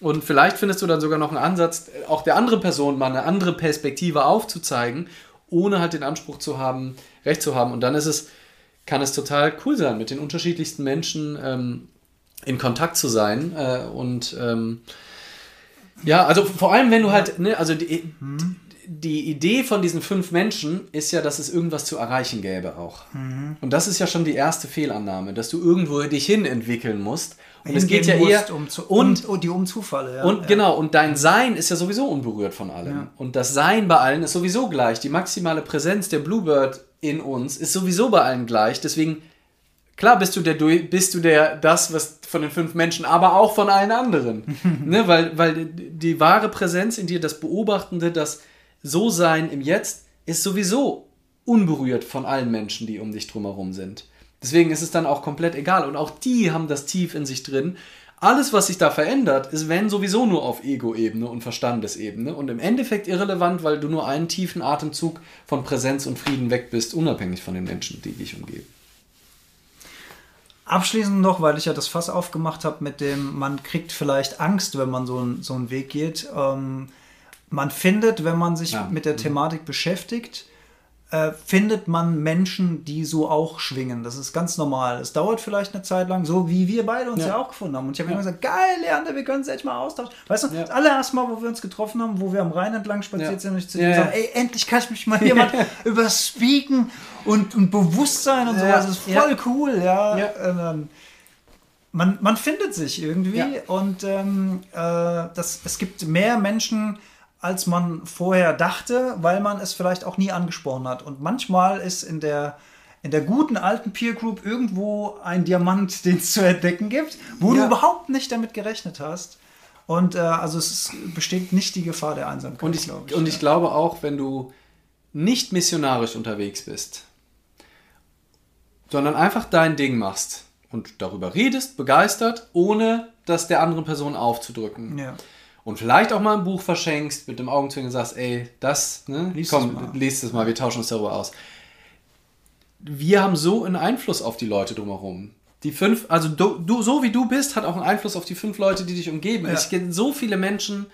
Und vielleicht findest du dann sogar noch einen Ansatz, auch der andere Person mal eine andere Perspektive aufzuzeigen, ohne halt den Anspruch zu haben, Recht zu haben. Und dann ist es, kann es total cool sein, mit den unterschiedlichsten Menschen ähm, in Kontakt zu sein. Äh, und ähm, ja, also vor allem, wenn du halt, ne, also die, hm die Idee von diesen fünf Menschen ist ja, dass es irgendwas zu erreichen gäbe auch. Mhm. Und das ist ja schon die erste Fehlannahme, dass du irgendwo dich hin entwickeln musst. Und es geht ja eher um zu, und, und die um Zufälle. Ja. Und ja. genau, und dein Sein ist ja sowieso unberührt von allem. Ja. Und das Sein bei allen ist sowieso gleich. Die maximale Präsenz der Bluebird in uns ist sowieso bei allen gleich. Deswegen klar bist du der bist du der das was von den fünf Menschen, aber auch von allen anderen, ne? Weil weil die wahre Präsenz in dir, das Beobachtende, das so sein im Jetzt ist sowieso unberührt von allen Menschen, die um dich drumherum sind. Deswegen ist es dann auch komplett egal. Und auch die haben das tief in sich drin. Alles, was sich da verändert, ist, wenn sowieso nur auf Ego-Ebene und Verstandesebene und im Endeffekt irrelevant, weil du nur einen tiefen Atemzug von Präsenz und Frieden weg bist, unabhängig von den Menschen, die dich umgeben. Abschließend noch, weil ich ja das Fass aufgemacht habe mit dem, man kriegt vielleicht Angst, wenn man so, so einen Weg geht. Ähm, man findet, wenn man sich ja. mit der mhm. Thematik beschäftigt, äh, findet man Menschen, die so auch schwingen. Das ist ganz normal. Es dauert vielleicht eine Zeit lang, so wie wir beide uns ja, ja auch gefunden haben. Und ich habe ja. immer gesagt, geil, Leander, wir können uns echt mal austauschen. Weißt du, ja. das allererste Mal, wo wir uns getroffen haben, wo wir am Rhein entlang spaziert sind und ich zu dir gesagt ey, endlich kann ich mich mal jemand über Speaken und, und Bewusstsein und sowas. Das ist voll cool, ja. Ähm, man, man findet sich irgendwie und ähm, äh, das, es gibt mehr Menschen, als man vorher dachte, weil man es vielleicht auch nie angesprochen hat. Und manchmal ist in der, in der guten alten Peer Group irgendwo ein Diamant, den es zu entdecken gibt, wo ja. du überhaupt nicht damit gerechnet hast. Und äh, also es ist, besteht nicht die Gefahr der Einsamkeit. Und ich, ich und ich ja. glaube auch, wenn du nicht missionarisch unterwegs bist, sondern einfach dein Ding machst und darüber redest, begeistert, ohne das der anderen Person aufzudrücken. Ja und vielleicht auch mal ein Buch verschenkst, mit dem Augenzwinkern sagst, ey, das, ne, liest komm, es liest es mal, wir tauschen uns darüber aus. Wir haben so einen Einfluss auf die Leute drumherum. Die fünf, also du, du so wie du bist, hat auch einen Einfluss auf die fünf Leute, die dich umgeben. Ja. Ich kenne so viele Menschen,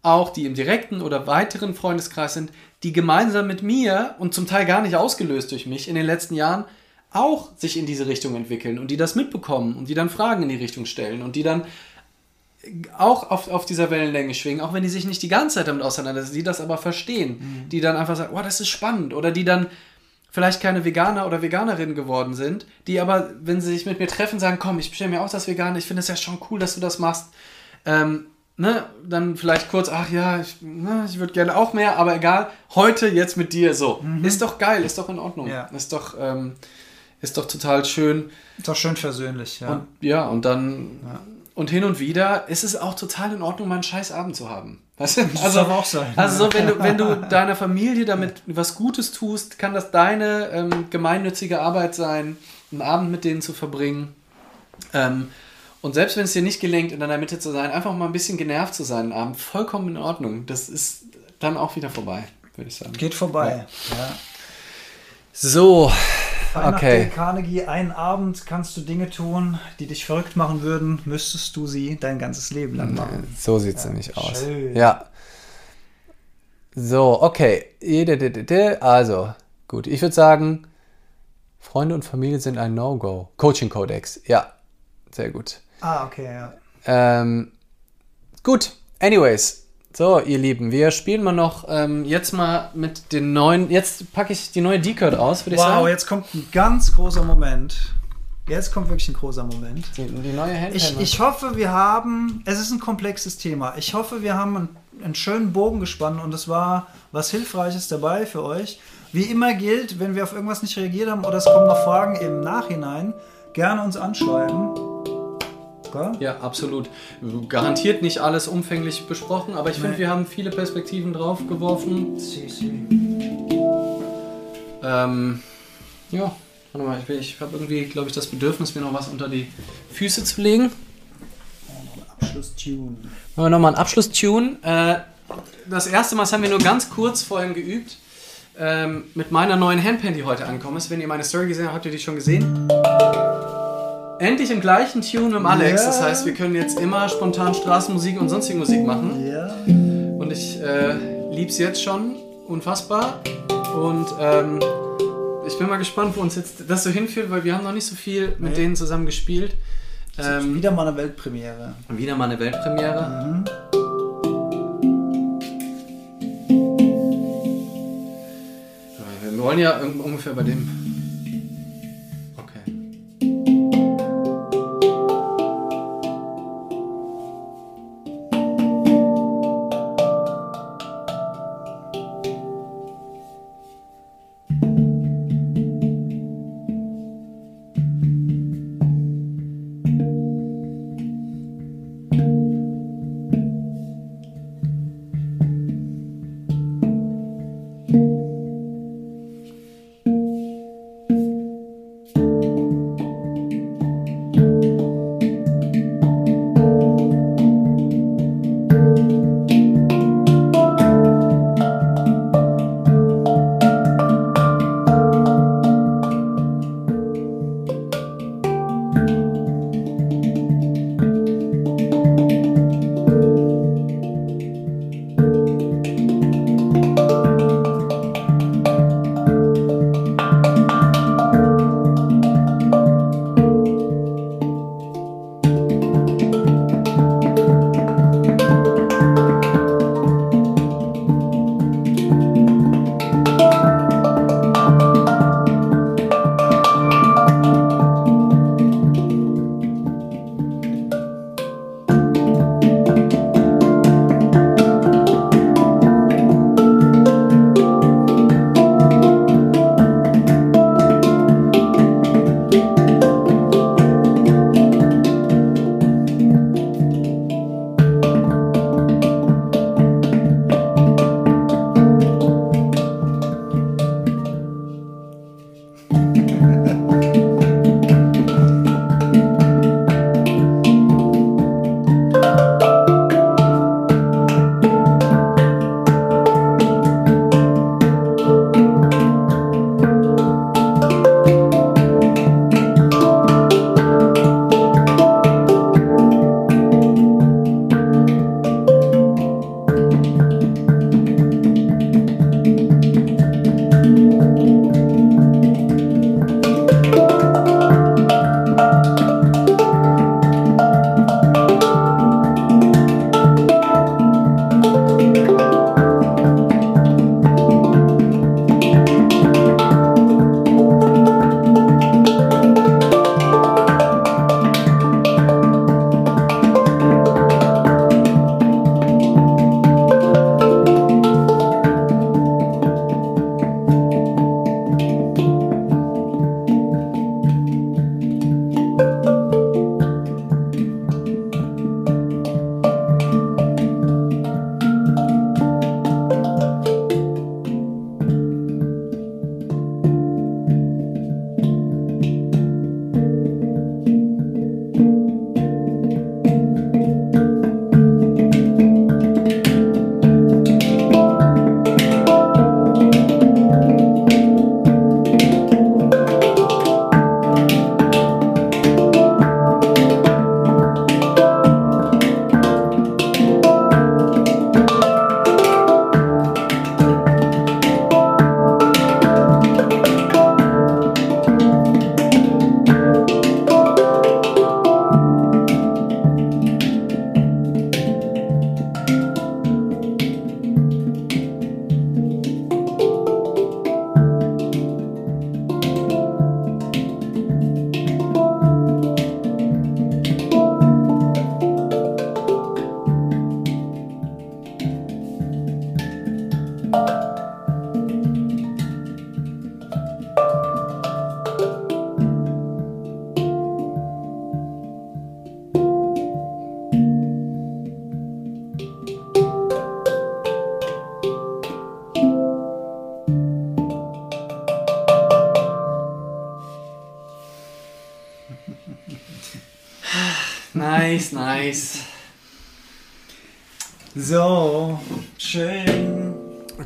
auch die im direkten oder weiteren Freundeskreis sind, die gemeinsam mit mir und zum Teil gar nicht ausgelöst durch mich in den letzten Jahren auch sich in diese Richtung entwickeln und die das mitbekommen und die dann Fragen in die Richtung stellen und die dann auch auf, auf dieser Wellenlänge schwingen, auch wenn die sich nicht die ganze Zeit damit auseinandersetzen, die das aber verstehen, mhm. die dann einfach sagen, oh, das ist spannend, oder die dann vielleicht keine Veganer oder Veganerin geworden sind, die aber, wenn sie sich mit mir treffen, sagen, komm, ich bestelle mir auch das Vegane, ich finde es ja schon cool, dass du das machst. Ähm, ne, dann vielleicht kurz, ach ja, ich, ne, ich würde gerne auch mehr, aber egal, heute jetzt mit dir so. Mhm. Ist doch geil, ist doch in Ordnung. Ja. Ist doch, ähm, ist doch total schön. Ist doch schön versöhnlich, ja. Und, ja, und dann ja. Und hin und wieder ist es auch total in Ordnung, mal einen scheiß Abend zu haben. Weißt du? Also, das auch sein. Also so, wenn du, wenn du deiner Familie damit was Gutes tust, kann das deine ähm, gemeinnützige Arbeit sein, einen Abend mit denen zu verbringen. Ähm, und selbst wenn es dir nicht gelingt, in deiner Mitte zu sein, einfach mal ein bisschen genervt zu sein, einen Abend, vollkommen in Ordnung. Das ist dann auch wieder vorbei, würde ich sagen. Geht vorbei, ja. ja. So, okay. Carnegie, einen Abend kannst du Dinge tun, die dich verrückt machen würden, müsstest du sie dein ganzes Leben lang machen. So sieht es ja, nämlich aus. Schön. Ja. So, okay. Also, gut. Ich würde sagen, Freunde und Familie sind ein No-Go. Coaching-Kodex. Ja, sehr gut. Ah, okay, ja. Ähm, gut. Anyways, so, ihr Lieben, wir spielen mal noch ähm, jetzt mal mit den neuen. Jetzt packe ich die neue D-Code aus, würde wow, ich sagen. Wow, jetzt kommt ein ganz großer Moment. Jetzt kommt wirklich ein großer Moment. Die, die neue Handheld. Ich, ich hoffe, wir haben. Es ist ein komplexes Thema. Ich hoffe, wir haben einen, einen schönen Bogen gespannt und es war was Hilfreiches dabei für euch. Wie immer gilt, wenn wir auf irgendwas nicht reagiert haben oder es kommen noch Fragen im Nachhinein, gerne uns anschreiben. Gell? Ja, absolut. Garantiert nicht alles umfänglich besprochen, aber ich finde, wir haben viele Perspektiven drauf geworfen. Si, si. Ähm, ja, warte mal, ich, ich habe irgendwie, glaube ich, das Bedürfnis, mir noch was unter die Füße zu legen. Abschlusstune. Machen wir nochmal einen Abschlusstune. Äh, das erste Mal das haben wir nur ganz kurz vorhin geübt. Ähm, mit meiner neuen Handpan, die heute angekommen ist. Wenn ihr meine Story gesehen habt, habt ihr die schon gesehen. Endlich im gleichen Tune mit Alex. Ja. Das heißt, wir können jetzt immer spontan Straßenmusik und sonstige Musik machen. Ja. Und ich äh, lieb's jetzt schon. Unfassbar. Und ähm, ich bin mal gespannt, wo uns jetzt das so hinführt, weil wir haben noch nicht so viel mit Nee. denen zusammen gespielt. Ähm, Wieder mal eine Weltpremiere. wieder mal eine Weltpremiere. Wir wollen ja un- ungefähr bei dem. So, schön.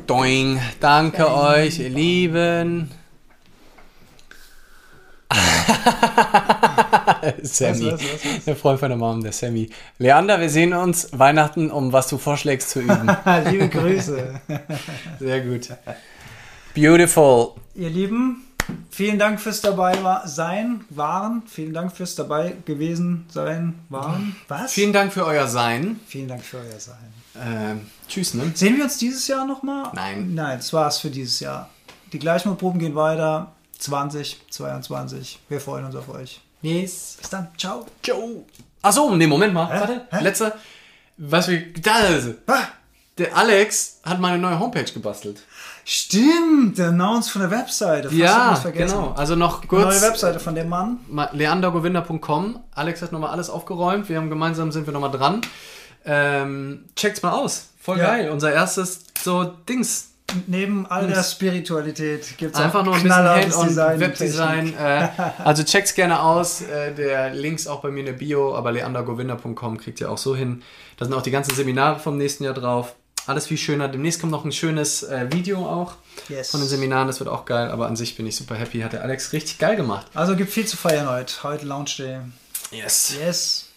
Doing. Danke euch, ihr Lieben. Sammy. Was, was, was, was? Der Freund von der Mom, der Sammy. Leander, wir sehen uns Weihnachten, um was du vorschlägst zu üben. Liebe Grüße. Sehr gut. Beautiful. Ihr Lieben, vielen Dank fürs dabei sein, waren. Vielen Dank fürs dabei gewesen sein, waren. Was? Vielen Dank für euer Sein. Vielen Dank für euer Sein. Ähm, tschüss, ne? Sehen wir uns dieses Jahr nochmal? Nein. Nein, das war's für dieses Jahr. Die Gleichmutproben gehen weiter. 2022. Wir freuen uns auf euch. Yes. Bis dann. Ciao. Ciao. Achso, nee, Moment mal. Hä? Warte. Hä? Letzter. Was wir. Da. Ah, Der Alex hat meine neue Homepage gebastelt. stimmt, der Announce von der Webseite. Fast ja, genau. Also noch Neue kurz. Webseite von dem Mann. Ma- leandergowinder.com. Alex hat nochmal alles aufgeräumt. Wir haben gemeinsam sind wir nochmal dran. Ähm, checkt's mal aus. Voll Ja. geil. Unser erstes so Dings. Neben all der Spiritualität gibt es Einfach nur ein bisschen Design. Webdesign. Äh, also checkt's gerne aus. Äh, der Link ist auch bei mir in der Bio, aber leandergowinder.com kriegt ihr auch so hin. Da sind auch die ganzen Seminare vom nächsten Jahr drauf. Alles viel schöner. Demnächst kommt noch ein schönes äh, Video auch Yes. von den Seminaren. Das wird auch geil. Aber an sich bin ich super happy. Hat der Alex richtig geil gemacht. Also gibt viel zu feiern heute. Heute Launch Day. Yes. Yes.